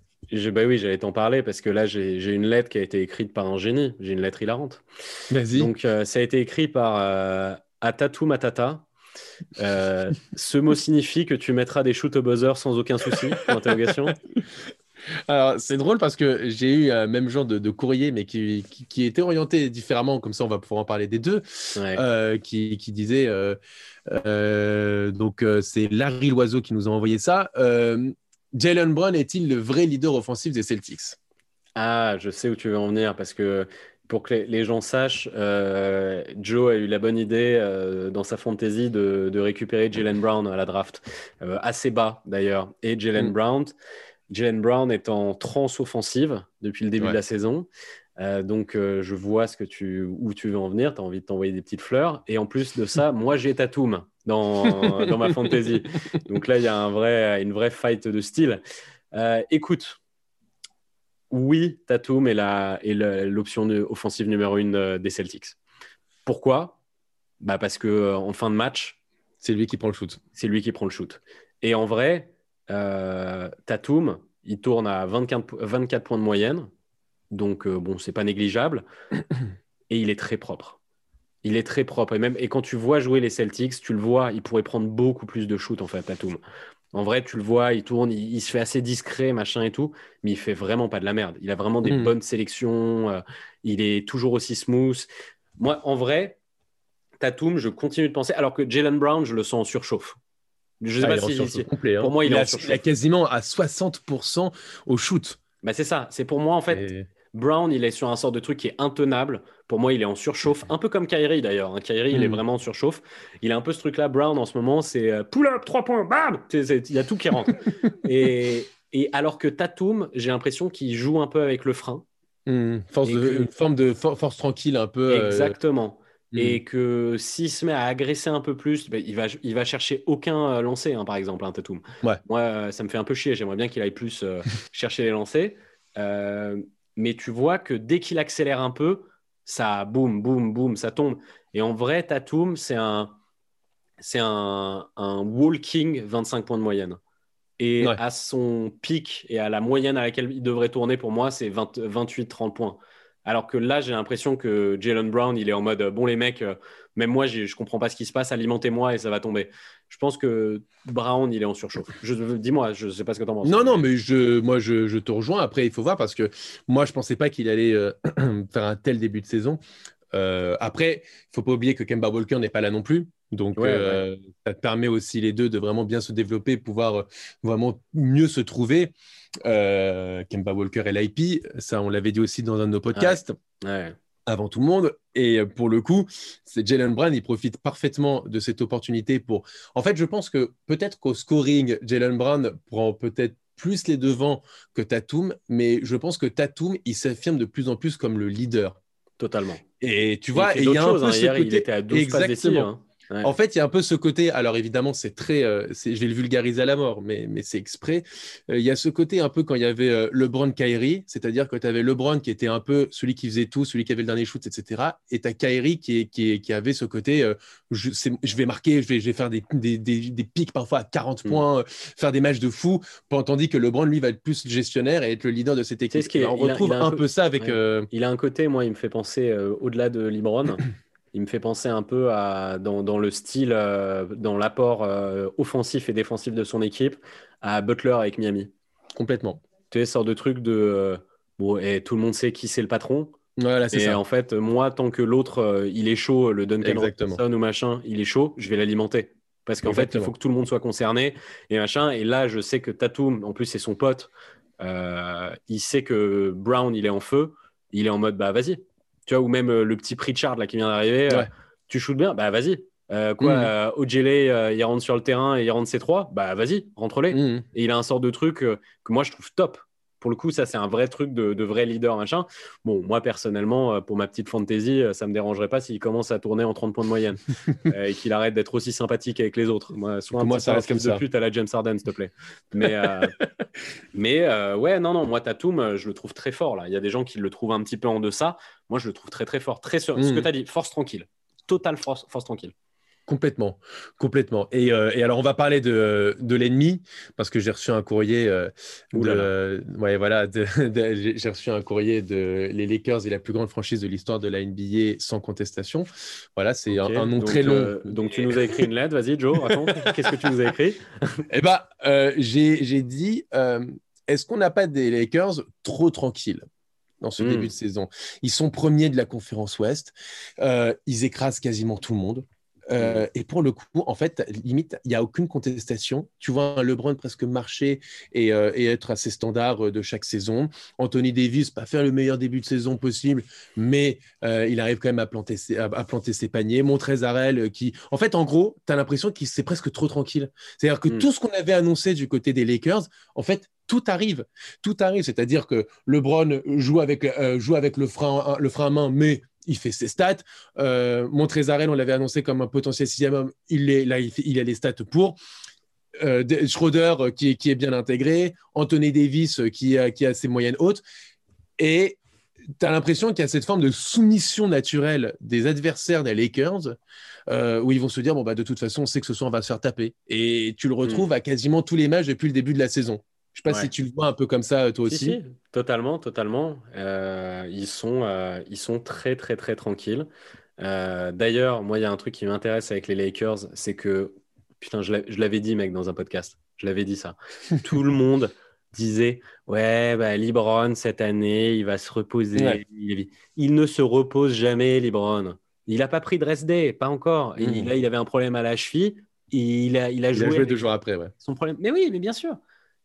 Bah oui, j'allais t'en parler parce que là, j'ai une lettre qui a été écrite par un génie. J'ai une lettre hilarante. Vas-y. Donc, euh, ça a été écrit par euh, Atatu Matata. Euh, ce mot signifie que tu mettras des shoots au buzzer sans aucun souci? Interrogation. Alors, c'est drôle parce que j'ai eu un même genre de, courrier, mais qui, qui, était orienté différemment, comme ça on va pouvoir en parler des deux, euh, qui, qui, disait, euh, euh, donc c'est Larry Loiseau qui nous a envoyé ça, Jalen Brown est-il le vrai leader offensif des Celtics? Ah, je sais où tu veux en venir, parce que pour que les gens sachent, Joe a eu la bonne idée dans sa fantasy de, de récupérer Jalen Brown à la draft, assez bas d'ailleurs, et Jalen mm. Brown Jalen Brown est en transe offensive depuis le début de la saison. Euh, donc, euh, je vois ce que tu, où tu veux en venir. Tu as envie de t'envoyer des petites fleurs. Et en plus de ça, moi, j'ai Tatum dans, dans ma fantasy. Donc là, il y a un vrai, une vraie fight de style. Euh, écoute, oui, Tatum est l'option offensive numéro une des Celtics. Pourquoi? Bah Parce qu'en fin de match, c'est lui qui prend le shoot. C'est lui qui prend le shoot. Et en vrai, euh, Tatum, il tourne à 24, 24 points de moyenne. Donc, bon, euh, bon, c'est pas négligeable. Et il est très propre. Il est très propre. Et même et quand tu vois jouer les Celtics, tu le vois, il pourrait prendre beaucoup plus de shoot, en fait, Tatum. En vrai, tu le vois, il tourne, il, se fait assez discret, machin et tout, mais il fait vraiment pas de la merde. Il a vraiment des hmm. bonnes sélections. Euh, il est toujours aussi smooth. Moi, en vrai, Tatum, je continue de penser, alors que Jalen Brown, je le sens en surchauffe. Je sais ah, pas si, complet, hein. pour moi il, est quasiment à 60% au shoot. Bah c'est ça, c'est pour moi en fait. Brown, il est sur un sort de truc qui est intenable. Pour moi, il est en surchauffe, un peu comme Kyrie d'ailleurs. Hein. Kyrie, il est hmm. vraiment en surchauffe. Il a un peu ce truc-là. Brown, en ce moment, c'est euh, pull-up, 3 points, bam Il y a tout qui rentre. et, et, alors que Tatum, j'ai l'impression qu'il joue un peu avec le frein. Hmm. Force Une forme de force tranquille, un peu. Euh, Exactement. Et que s'il se met à agresser un peu plus, ben, il, va, il va chercher aucun euh, lancer, hein, par exemple, un hein, Tatum. Ouais. Moi, euh, ça me fait un peu chier. J'aimerais bien qu'il aille plus euh, chercher les lancers. mais tu vois que dès qu'il accélère un peu, ça boum, boum, boum, ça tombe. Et en vrai, Tatum, c'est un, c'est un, un walking 25 points de moyenne. Et à son pic et à la moyenne à laquelle il devrait tourner, pour moi, c'est 28-30 points. Alors que là, j'ai l'impression que Jalen Brown, il est en mode bon, les mecs, euh, même moi, je comprends pas ce qui se passe, alimentez-moi et ça va tomber. Je pense que Brown, il est en surchauffe. Dis-moi, je sais pas ce que tu en penses. Non, non, mais je, moi, je, te rejoins. Après, il faut voir parce que moi, je pensais pas qu'il allait euh, faire un tel début de saison. Euh, après, il faut pas oublier que Kemba Walker n'est pas là non plus. Donc, ça te permet aussi les deux de vraiment bien se développer, pouvoir vraiment mieux se trouver. Euh, Kemba Walker et l'IP, ça on l'avait dit aussi dans un de nos podcasts. avant tout le monde. Et pour le coup, c'est Jalen Brown, il profite parfaitement de cette opportunité pour. En fait, je pense que peut-être qu'au scoring, Jalen Brown prend peut-être plus les devants que Tatum, mais je pense que Tatum, il s'affirme de plus en plus comme le leader. Totalement. Et tu vois, il, y a un peu hein. ce côté... il était à 12 Exactement. Hein. En fait, il y a un peu ce côté. Alors évidemment, c'est très. Euh, je vais le vulgariser à la mort, mais, mais c'est exprès. Euh, il y a ce côté un peu quand il y avait euh, LeBron Kyrie, c'est-à-dire que tu avais LeBron qui était un peu celui qui faisait tout, celui qui avait le dernier shoot, etc. Et tu as Kyrie qui, qui, qui, avait ce côté. Je, je, vais marquer, je vais, je vais faire des, des, des, pics parfois à 40 mm. points, faire des matchs de fou, tandis que LeBron, lui, va être plus gestionnaire et être le leader de cette équipe. Ce on retrouve un, peu, ça avec. Il a un côté, moi, il me fait penser au-delà de LeBron. Il me fait penser un peu à, dans, le style, euh, dans l'apport euh, offensif et défensif de son équipe, à Butler avec Miami. Complètement. Tu sais, sorte de truc de. Euh, bon, et tout le monde sait qui c'est le patron. Voilà, c'est et en fait, moi, tant que l'autre, il est chaud, le Duncan Robinson ou machin, il est chaud, je vais l'alimenter. Parce qu'en fait, il faut que tout le monde soit concerné et machin. Et là, je sais que Tatum, en plus, c'est son pote. il sait que Brown, il est en feu. Il est en mode, bah vas-y, tu vois, ou même euh, le petit Pritchard là, qui vient d'arriver. Euh, tu shootes bien, bah vas-y. Euh, quoi, mm. Ojele, il rentre sur le terrain et il rentre ses trois, bah vas-y, rentre-les. Mm. Et il a un sort de truc que moi je trouve top pour le coup, ça, c'est un vrai truc de, vrai leader, machin. Bon, moi, personnellement, pour ma petite fantaisie, euh, ça me dérangerait pas s'il commence à tourner en 30 points de moyenne et qu'il arrête d'être aussi sympathique avec les autres. Moi, soit un moi, ça reste comme ça. de pute à la James Harden, s'il te plaît. Mais, mais ouais, non, non, moi, Tatum, je le trouve très fort, là. Il y a des gens qui le trouvent un petit peu en deçà. Moi, je le trouve très, très fort. Très sûr. Ce que mm. tu as dit, force tranquille. Total force, force tranquille. Complètement, complètement. Et, euh, et, alors, on va parler de, de l'ennemi parce que j'ai reçu un courrier. Euh, de, ouais, voilà, j'ai reçu un courrier de les Lakers et la plus grande franchise de l'histoire de la NBA sans contestation. Voilà, c'est un, nom très long. Euh, donc, tu nous as écrit une lettre. Vas-y, Joe, raconte. Qu'est-ce que tu nous as écrit? Eh ben, j'ai dit est-ce qu'on n'a pas des Lakers trop tranquilles? Dans ce hmm. début de saison Ils sont premiers de la conférence Ouest. ils écrasent quasiment tout le monde. Euh, et pour le coup, en fait, limite, il n'y a aucune contestation. Tu vois un LeBron presque marcher et, euh, être à ses standards euh, de chaque saison. Anthony Davis, pas faire le meilleur début de saison possible, mais il arrive quand même à planter ses, à, planter ses paniers. Montrezarel, qui, en fait, en gros, tu as l'impression qu'il c'est presque trop tranquille. C'est-à-dire que hmm. tout ce qu'on avait annoncé du côté des Lakers, en fait, tout arrive. Tout arrive. C'est-à-dire que LeBron joue avec, joue avec le, frein, le frein à main, mais il fait ses stats. Euh, Montrezarel, on l'avait annoncé comme un potentiel sixième homme. Il est là, il, a les stats pour. Euh, Schroeder euh, qui, qui, est bien intégré, Anthony Davis euh, qui a, qui a ses moyennes hautes. Et tu as l'impression qu'il y a cette forme de soumission naturelle des adversaires des Lakers où ils vont se dire bon, bah, de toute façon, on sait que ce soir, on va se faire taper. Et tu le retrouves mm. à quasiment tous les matchs depuis le début de la saison. Je sais pas si tu le vois un peu comme ça, toi aussi. Si, totalement, totalement. Euh, ils, sont, euh, ils sont très, très, très tranquilles. Euh, d'ailleurs, moi, il y a un truc qui m'intéresse avec les Lakers, c'est que, putain, je l'avais dit, mec, dans un podcast. Je l'avais dit ça. Tout le monde disait, ouais, bah, Libron, cette année, il va se reposer. Il, ne se repose jamais, Libron. Il n'a pas pris de rest day, pas encore. Il, hmm. là, il avait un problème à la cheville. Il a, il a joué. Il a joué deux jours après, ouais. Son problème. Mais oui, mais bien sûr.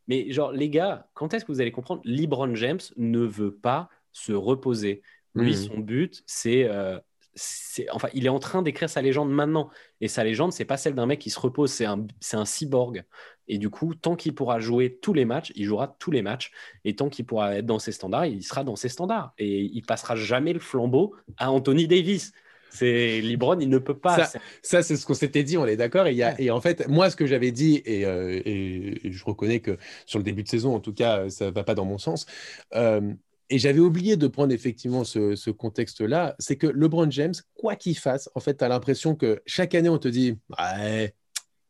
Mais genre, les gars, quand est-ce que vous allez comprendre LeBron James ne veut pas se reposer. Lui, hmm. son but, euh, c'est. enfin, il est en train d'écrire sa légende maintenant. Et sa légende, c'est pas celle d'un mec qui se repose, c'est un, un cyborg. Et du coup, tant qu'il pourra jouer tous les matchs, il jouera tous les matchs. Et tant qu'il pourra être dans ses standards, il sera dans ses standards. Et il passera jamais le flambeau à Anthony Davis. C'est Libron, il ne peut pas. Ça, c'est ce qu'on s'était dit, on est d'accord. Et, et, en fait, moi, ce que j'avais dit, euh, et, je reconnais que sur le début de saison, en tout cas, ça ne va pas dans mon sens. Euh, et j'avais oublié de prendre effectivement ce, ce contexte-là, c'est que LeBron James, quoi qu'il fasse, en fait, tu as l'impression que chaque année, on te dit, ouais,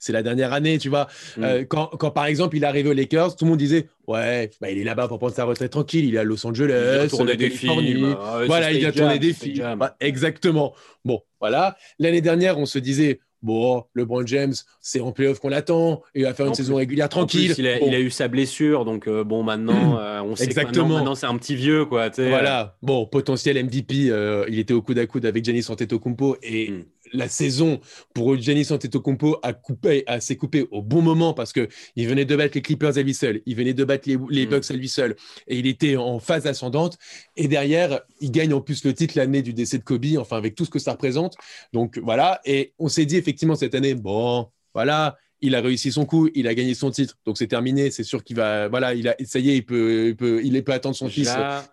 c'est la dernière année, tu vois. Mm. Euh, quand, quand, par exemple, il est arrivé aux Lakers, tout le monde disait Ouais, bah, il est là-bas pour prendre sa retraite tranquille, il est à Los Angeles, il a tourné des films. Voilà, il a tourné des films. Bah, exactement. Bon, voilà. L'année dernière, on se disait Bon, LeBron James, c'est en playoff qu'on l'attend. Il va faire une saison régulière tranquille. il, a, eu sa blessure, donc euh, bon, maintenant, euh, on sait Exactement. que maintenant, c'est un petit vieux, quoi. Voilà. Bon, potentiel MVP, il était au coude à coude avec Giannis Antetokounmpo et mm la saison pour Giannis Antetokounmpo a coupé, a s'est coupé au bon moment parce que il venait de battre les Clippers à lui seul, il venait de battre les, les mm. Bucks à lui seul, et il était en phase ascendante. Et derrière, il gagne en plus le titre l'année du décès de Kobe, enfin avec tout ce que ça représente. Donc voilà. Et on s'est dit effectivement cette année, bon, voilà, il a réussi son coup, il a gagné son titre, donc c'est terminé. C'est sûr qu'il va, voilà, il a, ça y est, il peut, il peut, il peut attendre son fils. Ah,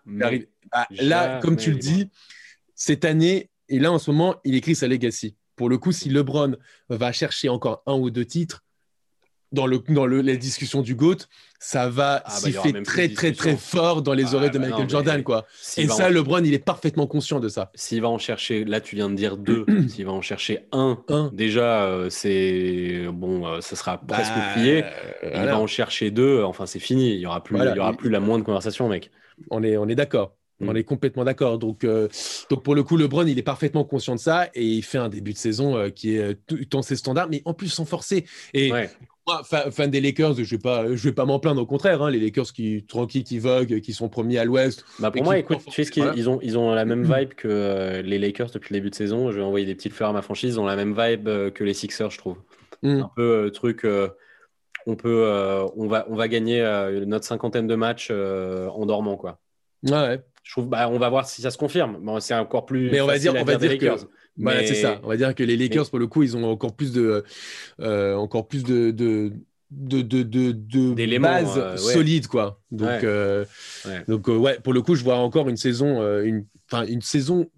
là, comme tu le dis, cette année, et là en ce moment, il écrit sa legacy. Pour le coup, si LeBron va chercher encore un ou deux titres, dans, le, dans le, les discussions du GOAT, ça va ah, bah, siffler très, très, très fort dans les ah, oreilles de bah Michael Jordan. quoi. Et ça, LeBron, il est parfaitement conscient de ça. S'il va en chercher, là, tu viens de dire deux, s'il va en chercher un, déjà, euh, c'est bon, euh, ça sera bah, presque plié. il va en chercher deux, enfin, c'est fini. Il n'y aura, plus, il y aura plus la moindre conversation, mec. On est, on est d'accord. On mm. est complètement d'accord. Donc, euh, donc, pour le coup, LeBron, il est parfaitement conscient de ça et il fait un début de saison qui est dans ses standards, mais en plus sans forcer. Et moi, fan, des Lakers, je vais pas, je vais pas m'en plaindre. Au contraire, hein, les Lakers qui tranquilles, qui voguent, qui sont premiers à l'Ouest. Bah pour moi, écoute, tu sais ce qu'ils ils ont, ils ont la même vibe que euh, les Lakers depuis le début de saison. Je vais envoyer des petites fleurs à ma franchise. Ils ont la même vibe euh, que les Sixers, je trouve. Mm. Un peu euh, truc. on peut, on va, on va gagner notre cinquantaine de matchs en dormant, quoi. Ouais. Je trouve, bah, on va voir si ça se confirme. Bon, c'est encore plus. Mais on va dire, on va dire que voilà, c'est ça. On va dire que les Lakers, pour le coup, ils ont encore plus de, euh, encore plus de, de de, de, de, de bases euh, solides quoi donc ouais. Euh, donc ouais pour le coup je vois encore une saison une enfin une saison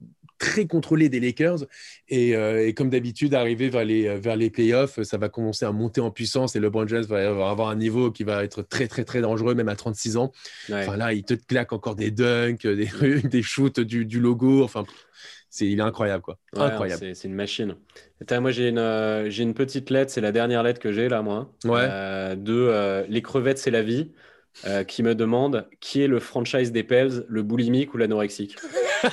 très contrôlée des Lakers et, et comme d'habitude arriver vers les vers les playoffs ça va commencer à monter en puissance et LeBron James va avoir un niveau qui va être très très très dangereux même à 36 ans enfin là il te claque encore des dunks des, des shoots du, du logo enfin c'est il est incroyable quoi. incroyable. C'est une machine. moi j'ai une, euh, une petite lettre, c'est la dernière lettre que j'ai là moi. Ouais. Euh, de euh, les crevettes c'est la vie. Qui me demande qui est le franchise des Pels, le boulimique ou l'anorexique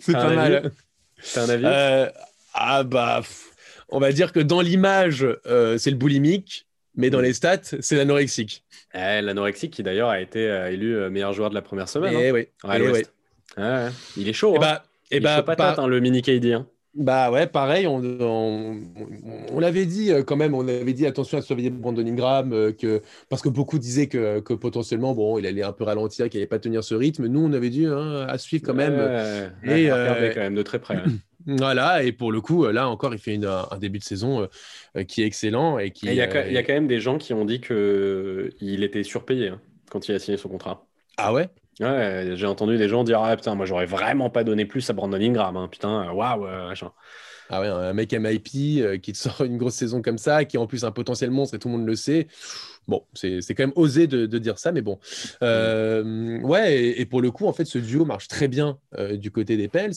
C'est pas mal. C'est un avis Ah bah, on va dire que dans l'image, c'est le boulimique, mais dans mm. les stats, c'est l'anorexique. Eh, l'anorexique qui d'ailleurs a été élu meilleur joueur de la première semaine. Eh hein. oui. Eh oui il est chaud. Et hein. bah, et bah, patate, hein, le mini KD. Hein. Bah ouais, pareil, on, on, l'avait dit euh, quand même, on avait dit attention à surveiller Brandon Ingram, euh, que, parce que beaucoup disaient que, que, potentiellement, bon, il allait un peu ralentir, qu'il n'allait pas tenir ce rythme. Nous, on avait dit à suivre quand même. et, euh, quand même de très près. Voilà, et pour le coup, là encore, il fait un début de saison qui est excellent. Et qui. Il y, a quand même des gens qui ont dit qu'il était surpayé quand il a signé son contrat. Ah ouais? Ouais, j'ai entendu des gens dire Ah putain, moi j'aurais vraiment pas donné plus à Brandon Ingram. Hein. Putain, waouh, machin. Ah ouais, un mec MIP euh, qui te sort une grosse saison comme ça, qui en plus un potentiel monstre et tout le monde le sait. Bon, c'est quand même osé de, dire ça, mais bon. Euh, ouais, et, pour le coup, en fait, ce duo marche très bien euh, du côté des Pels.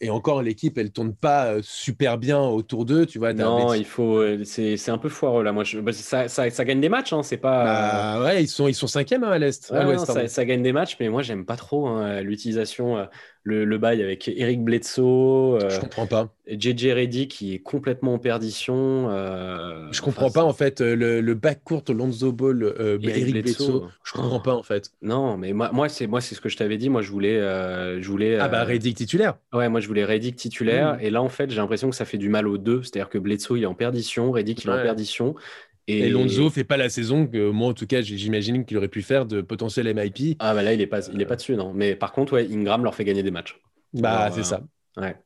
Et encore, l'équipe, elle tourne pas super bien autour d'eux, tu vois. Non, il faut. C'est un peu foireux là. Moi, je, bah, ça, ça, gagne des matchs, hein, c'est pas. Bah, ouais, ils sont, ils sont cinquièmes hein, à l'Est. ça, ça, gagne des matchs, mais moi, j'aime pas trop hein, l'utilisation le, bail avec Eric Bledsoe. Euh, je comprends pas. JJ Reddy qui est complètement en perdition. Euh, je comprends pas en fait le, le court Lonzo Ball, euh, Eric, Bledsoe. Je comprends pas en fait. Non, mais moi, moi c'est moi c'est ce que je t'avais dit. Moi je voulais je voulais. Ah bah Reddick titulaire. Ouais, moi je voulais Reddick titulaire. Hmm. Et là en fait j'ai l'impression que ça fait du mal aux deux. C'est-à-dire que Bledsoe il est en perdition, Reddick il est en perdition. Et, Lonzo fait pas la saison que moi, en tout cas, j'imagine qu'il aurait pu faire de potentiel MIP. Ah, bah là, il est pas, il est pas dessus, non. Mais par contre, ouais, Ingram leur fait gagner des matchs. Bah, c'est ça. Ouais.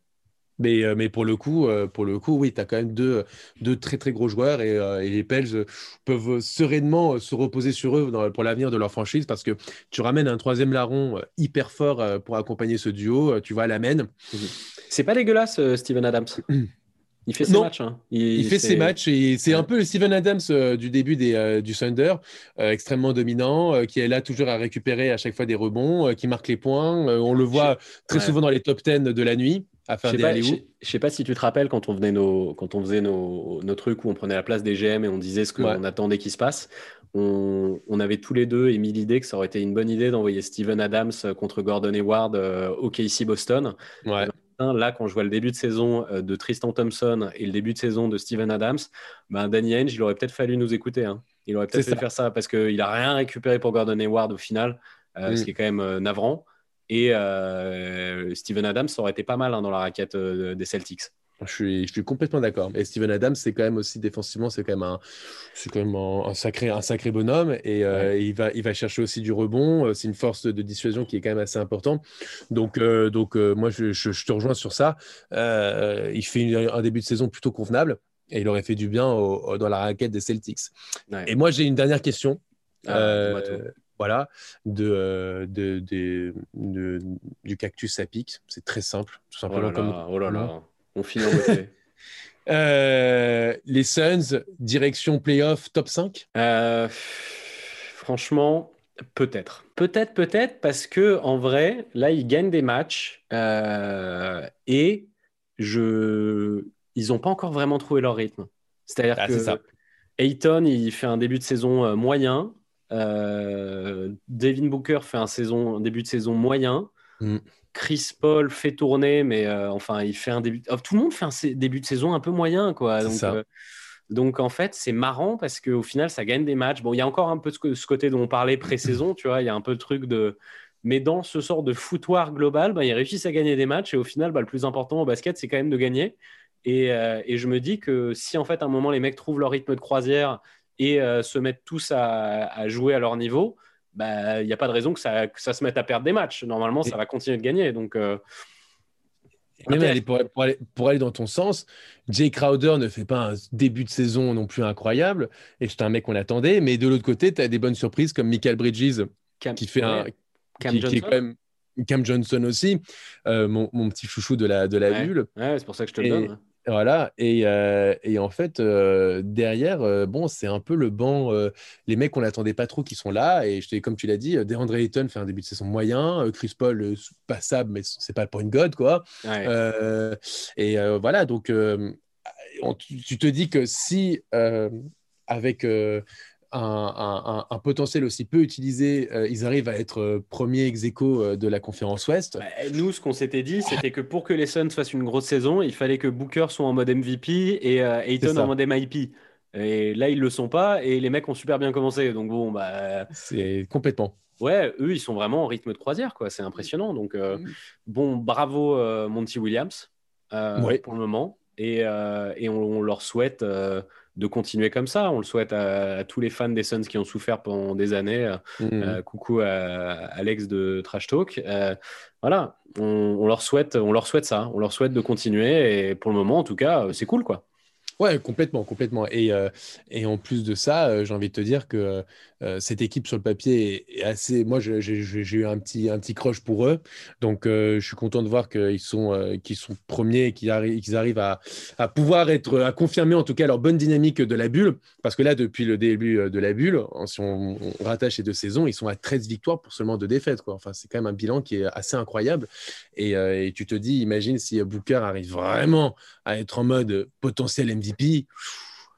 Mais, euh, mais pour le coup, euh, pour le coup, oui, tu as quand même deux, deux, très très gros joueurs et, euh, les Pels peuvent sereinement se reposer sur eux pour l'avenir de leur franchise parce que tu ramènes un troisième larron hyper fort pour accompagner ce duo, tu vois, l'amène. C'est pas dégueulasse, Steven Adams? Il fait ses matchs. Hein. Il, fait ses matchs et c'est un peu le Steven Adams euh, du début des, euh, du Thunder, euh, extrêmement dominant, qui est là toujours à récupérer à chaque fois des rebonds, qui marque les points. on le voit très souvent dans les top 10 de la nuit. Je ne sais pas si tu te rappelles quand on, venait nos, quand on faisait nos, nos, trucs où on prenait la place des GM et on disait ce qu'on attendait qu'il se passe. On, on, avait tous les deux émis l'idée que ça aurait été une bonne idée d'envoyer Steven Adams contre Gordon Hayward au KC Boston. Ouais là, quand je vois le début de saison euh, de Tristan Thompson et le début de saison de Steven Adams, ben Danny Ainge, il aurait peut-être fallu nous écouter. Hein. Il aurait peut-être fait faire ça parce qu'il n'a rien récupéré pour Gordon Hayward au final, euh, ce mm. qui est quand même euh, navrant. Et Steven Adams aurait été pas mal hein, dans la raquette des Celtics. Je suis, je suis complètement d'accord. Et Steven Adams, c'est quand même aussi défensivement, c'est quand même un, c'est quand même un, sacré, un sacré bonhomme. Et, il, va, il va chercher aussi du rebond. C'est une force de dissuasion qui est quand même assez importante. Donc, donc moi, je, je, te rejoins sur ça. il fait un début de saison plutôt convenable. Et il aurait fait du bien dans la raquette des Celtics. Et moi, j'ai une dernière question. Ah, voilà, de, de, de, du cactus à pic. C'est très simple, tout simplement. Oh là là, oh là, là. On finit en beauté. Euh, les Suns, direction playoff top 5 euh, Franchement, peut-être. Peut-être, peut-être, parce que en vrai, là, ils gagnent des matchs euh, et je... ils n'ont pas encore vraiment trouvé leur rythme. C'est-à-dire ah, que Ayton, il fait un début de saison moyen. Euh, Devin Booker fait un, saison, début de saison moyen. Mm. Chris Paul fait tourner, mais euh, enfin, il fait un début. Oh, tout le monde fait un début de saison un peu moyen, quoi. Donc, euh, donc en fait, c'est marrant parce qu'au final, ça gagne des matchs. Bon, il y a encore un peu de ce côté dont on parlait pré-saison, tu vois. Il y a un peu de truc de. Mais dans ce sort de foutoir global, bah, ils réussissent à gagner des matchs et au final, bah, le plus important au basket, c'est quand même de gagner. Et, et, je me dis que si en fait à un moment les mecs trouvent leur rythme de croisière, et euh, se mettent tous à, jouer à leur niveau, bah, il n'y a pas de raison que ça, ça, se mette à perdre des matchs. Normalement, ça va continuer de gagner. Donc, euh, pour, aller, pour, aller, dans ton sens, Jay Crowder ne fait pas un début de saison non plus incroyable, et c'est un mec qu'on attendait, mais de l'autre côté, tu as des bonnes surprises comme Michael Bridges, qui fait un. Cam Johnson. Cam Johnson aussi, euh, mon, mon, petit chouchou de la, de la bulle. Ouais, c'est pour ça que je te le donne. Voilà, et, euh, et, en fait, euh, derrière, euh, bon, c'est un peu le banc, les mecs qu'on n'attendait pas trop qui sont là, et je comme tu l'as dit, DeAndre Ayton fait un début de saison moyen, Chris Paul, passable, mais c'est pas le point god, quoi. et voilà, donc, tu te dis que si, avec un, potentiel aussi peu utilisé, euh, ils arrivent à être euh, premiers ex euh, de la conférence Ouest. Bah, nous, ce qu'on s'était dit, c'était que pour que les Suns fassent une grosse saison, il fallait que Booker soit en mode MVP et Ayton en mode MIP. Et là, ils le sont pas et les mecs ont super bien commencé. Donc bon, bah. C'est complètement. Ouais, eux, ils sont vraiment en rythme de croisière, quoi. C'est impressionnant. Donc, mm. bon, bravo Monty Williams pour le moment. Et, et on, leur souhaite de continuer comme ça. On le souhaite à, tous les fans des Suns qui ont souffert pendant des années. Euh, mmh. euh, coucou à, Alex de Trash Talk. Euh, voilà, on, leur souhaite, on leur souhaite ça. On leur souhaite de continuer. Et pour le moment, en tout cas, c'est cool, quoi. Ouais, complètement, complètement. Et, et en plus de ça, j'ai envie de te dire que euh, cette équipe sur le papier est, assez. Moi, j'ai eu un petit, un petit crush pour eux. Donc, euh, je suis content de voir qu'ils sont, euh, sont premiers et qu'ils arrivent à, à, pouvoir être, à confirmer en tout cas leur bonne dynamique de la bulle. Parce que là, depuis le début de la bulle, si on, rattache les deux saisons, ils sont à 13 victoires pour seulement deux défaites. Enfin, c'est quand même un bilan qui est assez incroyable. Et, tu te dis, imagine si Booker arrive vraiment à être en mode potentiel MVP.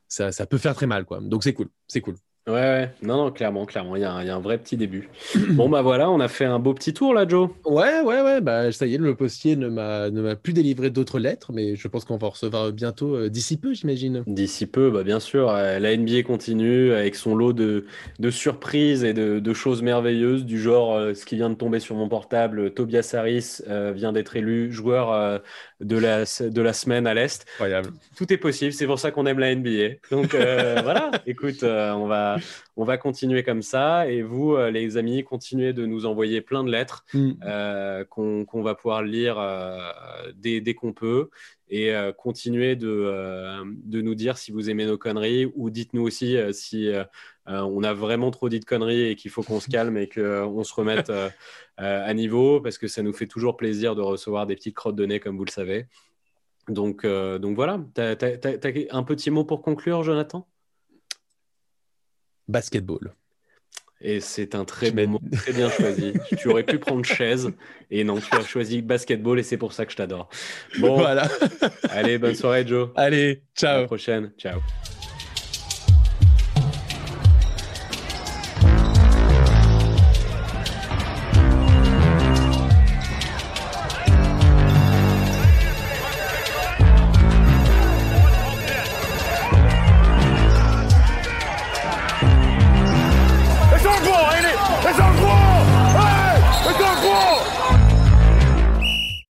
Ça, peut faire très mal. Donc, c'est cool. C'est cool. Ouais, ouais, non, non, clairement, clairement, il y, a un, vrai petit début. bon, bah voilà, on a fait un beau petit tour là, Joe. Ouais, ouais, ouais, bah ça y est, le postier ne m'a plus délivré d'autres lettres, mais je pense qu'on va en recevoir bientôt euh, d'ici peu, j'imagine. D'ici peu, bah bien sûr, euh, la NBA continue avec son lot de, de surprises et de, de, choses merveilleuses, du genre euh, ce qui vient de tomber sur mon portable, Tobias Harris vient d'être élu joueur de, la, de la semaine à l'Est. Incroyable. Tout est possible, c'est pour ça qu'on aime la NBA. Donc voilà, écoute, on va on va continuer comme ça. Et vous, euh, les amis, continuez de nous envoyer plein de lettres mm. euh, qu'on va pouvoir lire euh, dès, qu'on peut. Et continuez de, de, nous dire si vous aimez nos conneries ou dites-nous aussi si on a vraiment trop dit de conneries et qu'il faut qu'on se calme et qu'on se remette à niveau parce que ça nous fait toujours plaisir de recevoir des petites crottes de nez comme vous le savez. Donc, donc voilà, tu as, un petit mot pour conclure, Jonathan? Basketball. Et c'est un très bon mot, très bien choisi. tu aurais pu prendre chaise, et non, tu as choisi basketball, et c'est pour ça que je t'adore. Bon, voilà. allez, bonne soirée, Joe. Allez, ciao. À la prochaine. Ciao.